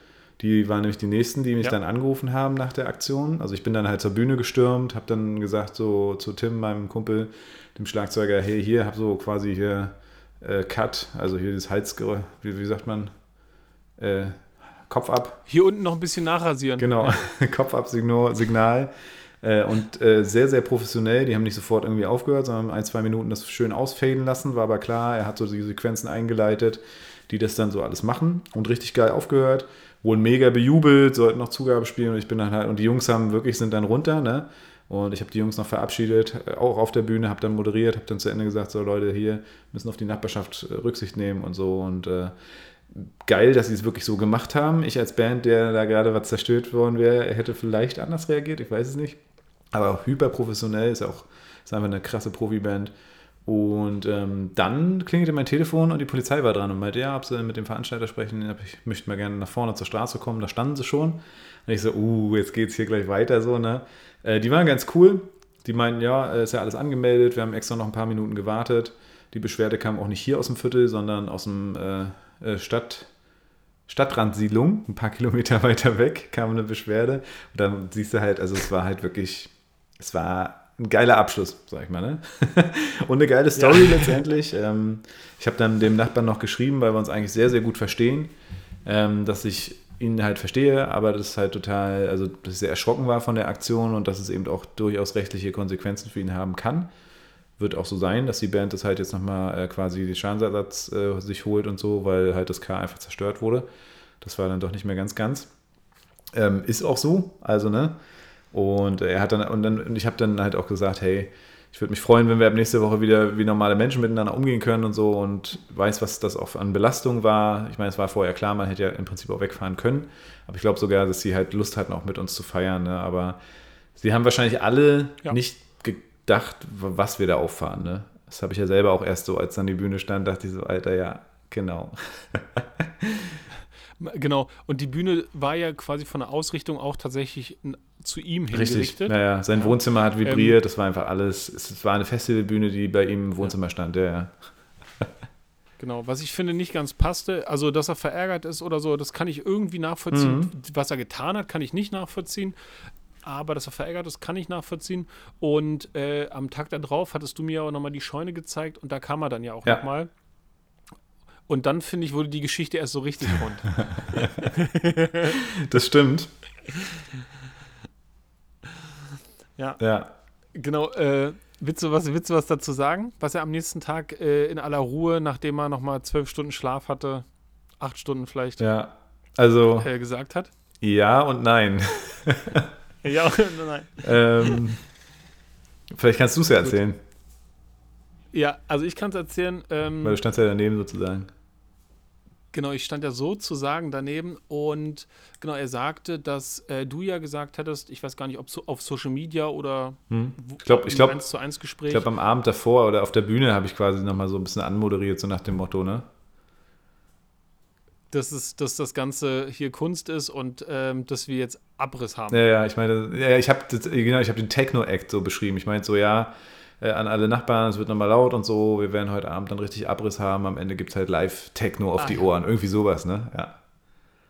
[SPEAKER 2] Die waren nämlich die Nächsten, die mich ja. dann angerufen haben nach der Aktion. Also ich bin dann halt zur Bühne gestürmt, habe dann gesagt so zu Tim, meinem Kumpel, dem Schlagzeuger, hey, hier, habe so quasi hier äh, Cut, also hier das Halsgeräusch, wie, wie sagt man, äh, Kopf ab.
[SPEAKER 1] Hier unten noch ein bisschen nachrasieren.
[SPEAKER 2] Genau, Kopf ab Signal. Äh, und äh, sehr, sehr professionell. Die haben nicht sofort irgendwie aufgehört, sondern ein, zwei Minuten das schön ausfaden lassen. War aber klar, er hat so die Sequenzen eingeleitet, die das dann so alles machen. Und richtig geil aufgehört. Wohl mega bejubelt, sollten noch Zugabe spielen. Und ich bin dann halt, und die Jungs haben wirklich, sind dann runter, ne? Und ich habe die Jungs noch verabschiedet, äh, auch auf der Bühne, habe dann moderiert, habe dann zu Ende gesagt, so Leute, hier müssen auf die Nachbarschaft äh, Rücksicht nehmen und so. Und äh, geil, dass sie es wirklich so gemacht haben. Ich als Band, der da gerade was zerstört worden wäre, hätte vielleicht anders reagiert, ich weiß es nicht. Aber hyper professionell, ist auch ist einfach eine krasse Profiband. Und ähm, dann klingelte mein Telefon und die Polizei war dran und meinte, ja, ob sie mit dem Veranstalter sprechen, ich möchte mal gerne nach vorne zur Straße kommen, da standen sie schon. Und ich so, uh, jetzt geht es hier gleich weiter so, ne? Äh, die waren ganz cool. Die meinten, ja, ist ja alles angemeldet, wir haben extra noch ein paar Minuten gewartet. Die Beschwerde kam auch nicht hier aus dem Viertel, sondern aus dem äh, äh Stadt, Stadtrandsiedlung, ein paar Kilometer weiter weg, kam eine Beschwerde. Und dann siehst du halt, also es war halt wirklich es war ein geiler Abschluss, sag ich mal. Ne? Und eine geile Story ja. letztendlich. Ähm, ich habe dann dem Nachbarn noch geschrieben, weil wir uns eigentlich sehr, sehr gut verstehen, ähm, dass ich ihn halt verstehe, aber das ist halt total, also dass ich sehr erschrocken war von der Aktion und dass es eben auch durchaus rechtliche Konsequenzen für ihn haben kann. Wird auch so sein, dass die Band das halt jetzt nochmal äh, quasi die Schadensersatz äh, sich holt und so, weil halt das Car einfach zerstört wurde. Das war dann doch nicht mehr ganz ganz. Ähm, ist auch so, also ne, und er hat dann, und dann, und ich habe dann halt auch gesagt, hey, ich würde mich freuen, wenn wir ab nächste Woche wieder wie normale Menschen miteinander umgehen können und so und weiß, was das auch an Belastung war. Ich meine, es war vorher klar, man hätte ja im Prinzip auch wegfahren können. Aber ich glaube sogar, dass sie halt Lust hatten, auch mit uns zu feiern. Ne? Aber sie haben wahrscheinlich alle ja. nicht gedacht, was wir da auffahren. Ne? Das habe ich ja selber auch erst so, als dann die Bühne stand, dachte ich so, Alter, ja, genau.
[SPEAKER 1] Genau, und die Bühne war ja quasi von der Ausrichtung auch tatsächlich zu ihm hingerichtet.
[SPEAKER 2] Richtig, naja, sein ja. Wohnzimmer hat vibriert, ähm, das war einfach alles, es war eine Festivalbühne, die bei ihm im Wohnzimmer ja. stand, ja, ja.
[SPEAKER 1] Genau, was ich finde nicht ganz passte, also dass er verärgert ist oder so, das kann ich irgendwie nachvollziehen. Mhm. Was er getan hat, kann ich nicht nachvollziehen. Aber dass er verärgert ist, kann ich nachvollziehen. Und äh, am Tag darauf hattest du mir auch nochmal die Scheune gezeigt und da kam er dann ja auch ja. nochmal. Und dann, finde ich, wurde die Geschichte erst so richtig rund.
[SPEAKER 2] das stimmt.
[SPEAKER 1] Ja. Ja. Genau, äh, willst, du was, willst du was dazu sagen? Was er am nächsten Tag äh, in aller Ruhe, nachdem er nochmal zwölf Stunden Schlaf hatte, acht Stunden vielleicht,
[SPEAKER 2] ja. also,
[SPEAKER 1] äh, gesagt hat?
[SPEAKER 2] Ja und nein.
[SPEAKER 1] ja und nein.
[SPEAKER 2] ähm, vielleicht kannst du es ja erzählen.
[SPEAKER 1] Ja, also ich kann es erzählen. Ähm,
[SPEAKER 2] Weil du standst ja daneben sozusagen.
[SPEAKER 1] Genau, ich stand ja sozusagen daneben und genau, er sagte, dass äh, du ja gesagt hättest, ich weiß gar nicht, ob so auf Social Media oder
[SPEAKER 2] hm. ich glaube, ich glaube,
[SPEAKER 1] zu eins Gespräch.
[SPEAKER 2] Ich glaube, am Abend davor oder auf der Bühne habe ich quasi nochmal so ein bisschen anmoderiert, so nach dem Motto, ne?
[SPEAKER 1] Dass, es, dass das Ganze hier Kunst ist und ähm, dass wir jetzt Abriss haben.
[SPEAKER 2] Ja, ja, ich meine, ja, ich habe genau, ich habe den Techno-Act so beschrieben. Ich meine so, ja, äh, an alle Nachbarn, es wird nochmal laut und so, wir werden heute Abend dann richtig Abriss haben, am Ende gibt es halt Live-Techno auf ah, die. Ohren, irgendwie sowas, ne? Ja.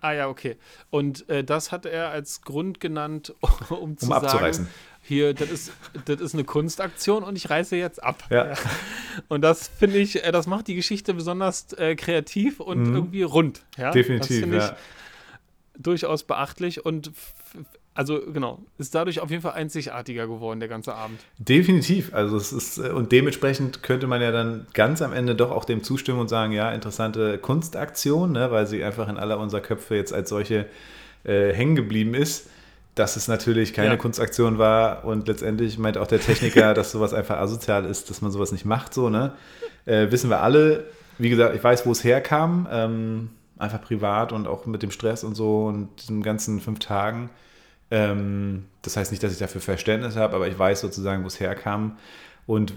[SPEAKER 1] Ah ja, okay. Und äh, das hat er als Grund genannt, um zu
[SPEAKER 2] um
[SPEAKER 1] sagen,
[SPEAKER 2] abzureißen.
[SPEAKER 1] hier, das ist, das ist eine Kunstaktion und ich reiße jetzt ab. Ja. ja. Und das finde ich, äh, das macht die Geschichte besonders äh, kreativ und mhm. irgendwie rund. Ja?
[SPEAKER 2] Definitiv,
[SPEAKER 1] das ja. durchaus beachtlich und also genau, ist dadurch auf jeden Fall einzigartiger geworden, der ganze Abend.
[SPEAKER 2] Definitiv. Also es ist, äh, und dementsprechend könnte man ja dann ganz am Ende doch auch dem zustimmen und sagen, ja, interessante Kunstaktion, ne, weil sie einfach in aller unserer Köpfe jetzt als solche äh, hängen geblieben ist. Dass es natürlich keine ja. Kunstaktion war und letztendlich meint auch der Techniker, dass sowas einfach asozial ist, dass man sowas nicht macht, so, ne? Äh, wissen wir alle. Wie gesagt, ich weiß, wo es herkam. Ähm, einfach privat und auch mit dem Stress und so und diesen ganzen fünf Tagen ähm, das heißt nicht, dass ich dafür Verständnis habe, aber ich weiß sozusagen, wo es herkam. Und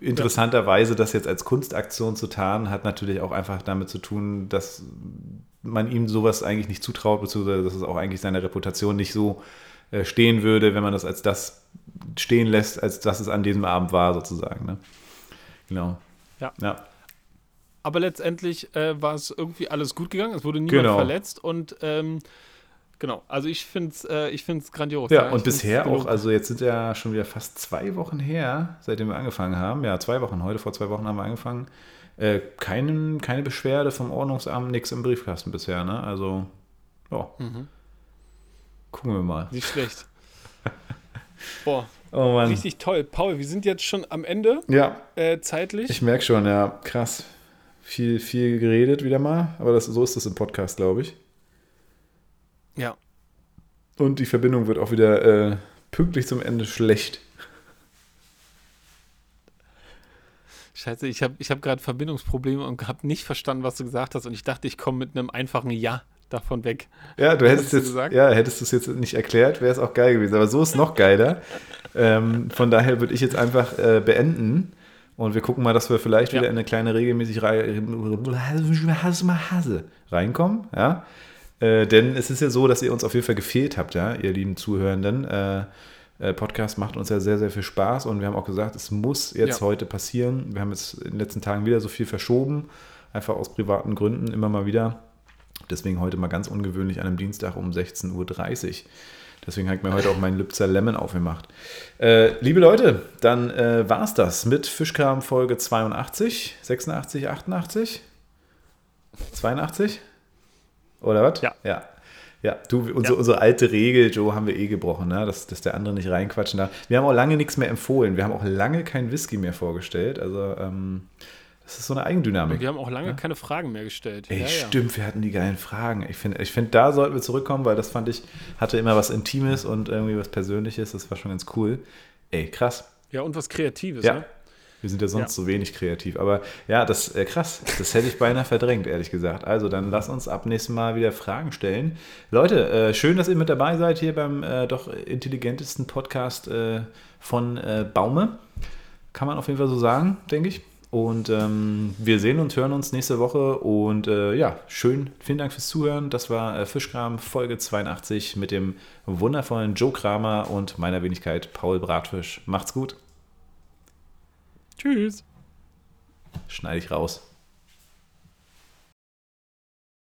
[SPEAKER 2] interessanterweise das jetzt als Kunstaktion zu tarnen, hat natürlich auch einfach damit zu tun, dass man ihm sowas eigentlich nicht zutraut, beziehungsweise dass es auch eigentlich seiner Reputation nicht so äh, stehen würde, wenn man das als das stehen lässt, als dass es an diesem Abend war, sozusagen. Ne? Genau.
[SPEAKER 1] Ja. ja. Aber letztendlich äh, war es irgendwie alles gut gegangen, es wurde niemand genau. verletzt und ähm, Genau, also ich finde es äh, ich find's grandios.
[SPEAKER 2] Ja, ja. und bisher auch, also jetzt sind ja schon wieder fast zwei Wochen her, seitdem wir angefangen haben. Ja, zwei Wochen, heute vor zwei Wochen haben wir angefangen. Äh, keinen, keine Beschwerde vom Ordnungsamt, nichts im Briefkasten bisher, ne? Also, ja. Mhm. Gucken wir mal.
[SPEAKER 1] Nicht schlecht. Boah. Oh Mann. Richtig toll. Paul, wir sind jetzt schon am Ende.
[SPEAKER 2] Ja.
[SPEAKER 1] Äh, zeitlich.
[SPEAKER 2] Ich merke schon, ja. Krass. Viel, viel geredet wieder mal. Aber das, so ist das im Podcast, glaube ich.
[SPEAKER 1] Ja.
[SPEAKER 2] Und die Verbindung wird auch wieder äh, pünktlich zum Ende schlecht.
[SPEAKER 1] Scheiße, ich habe ich hab gerade Verbindungsprobleme und habe nicht verstanden, was du gesagt hast. Und ich dachte, ich komme mit einem einfachen Ja davon weg.
[SPEAKER 2] Ja, du hättest jetzt, gesagt? ja, hättest du es jetzt nicht erklärt, wäre es auch geil gewesen. Aber so ist es noch geiler. ähm, von daher würde ich jetzt einfach äh, beenden. Und wir gucken mal, dass wir vielleicht ja. wieder in eine kleine regelmäßig reinkommen. Ja. Äh, denn es ist ja so, dass ihr uns auf jeden Fall gefehlt habt, ja, ihr lieben Zuhörenden. Äh, äh, Podcast macht uns ja sehr, sehr viel Spaß und wir haben auch gesagt, es muss jetzt ja. heute passieren. Wir haben jetzt in den letzten Tagen wieder so viel verschoben, einfach aus privaten Gründen immer mal wieder. Deswegen heute mal ganz ungewöhnlich an einem Dienstag um 16.30 Uhr. Deswegen habe ich mir heute auch meinen Lübzer Lemon aufgemacht. Äh, liebe Leute, dann äh, war es das mit Fischkram Folge 82, 86, 88, 82? Oder was?
[SPEAKER 1] Ja.
[SPEAKER 2] Ja. Ja, du, unsere, ja. unsere alte Regel, Joe, haben wir eh gebrochen, ne? dass, dass der andere nicht reinquatschen darf. Wir haben auch lange nichts mehr empfohlen. Wir haben auch lange keinen Whisky mehr vorgestellt. Also, ähm, das ist so eine Eigendynamik. Und
[SPEAKER 1] wir haben auch lange ja? keine Fragen mehr gestellt.
[SPEAKER 2] Ey, ja, stimmt, wir hatten die geilen Fragen. Ich finde, ich find, da sollten wir zurückkommen, weil das fand ich, hatte immer was Intimes und irgendwie was Persönliches. Das war schon ganz cool. Ey, krass.
[SPEAKER 1] Ja, und was Kreatives,
[SPEAKER 2] ja.
[SPEAKER 1] ne?
[SPEAKER 2] Wir sind ja sonst ja. so wenig kreativ. Aber ja, das äh, krass. Das hätte ich beinahe verdrängt, ehrlich gesagt. Also dann lass uns ab nächstem Mal wieder Fragen stellen. Leute, äh, schön, dass ihr mit dabei seid hier beim äh, doch intelligentesten Podcast äh, von äh, Baume. Kann man auf jeden Fall so sagen, denke ich. Und ähm, wir sehen und hören uns nächste Woche. Und äh, ja, schön. Vielen Dank fürs Zuhören. Das war äh, Fischkram Folge 82 mit dem wundervollen Joe Kramer und meiner Wenigkeit Paul Bratfisch. Macht's gut.
[SPEAKER 1] Tschüss.
[SPEAKER 2] Schneide ich raus.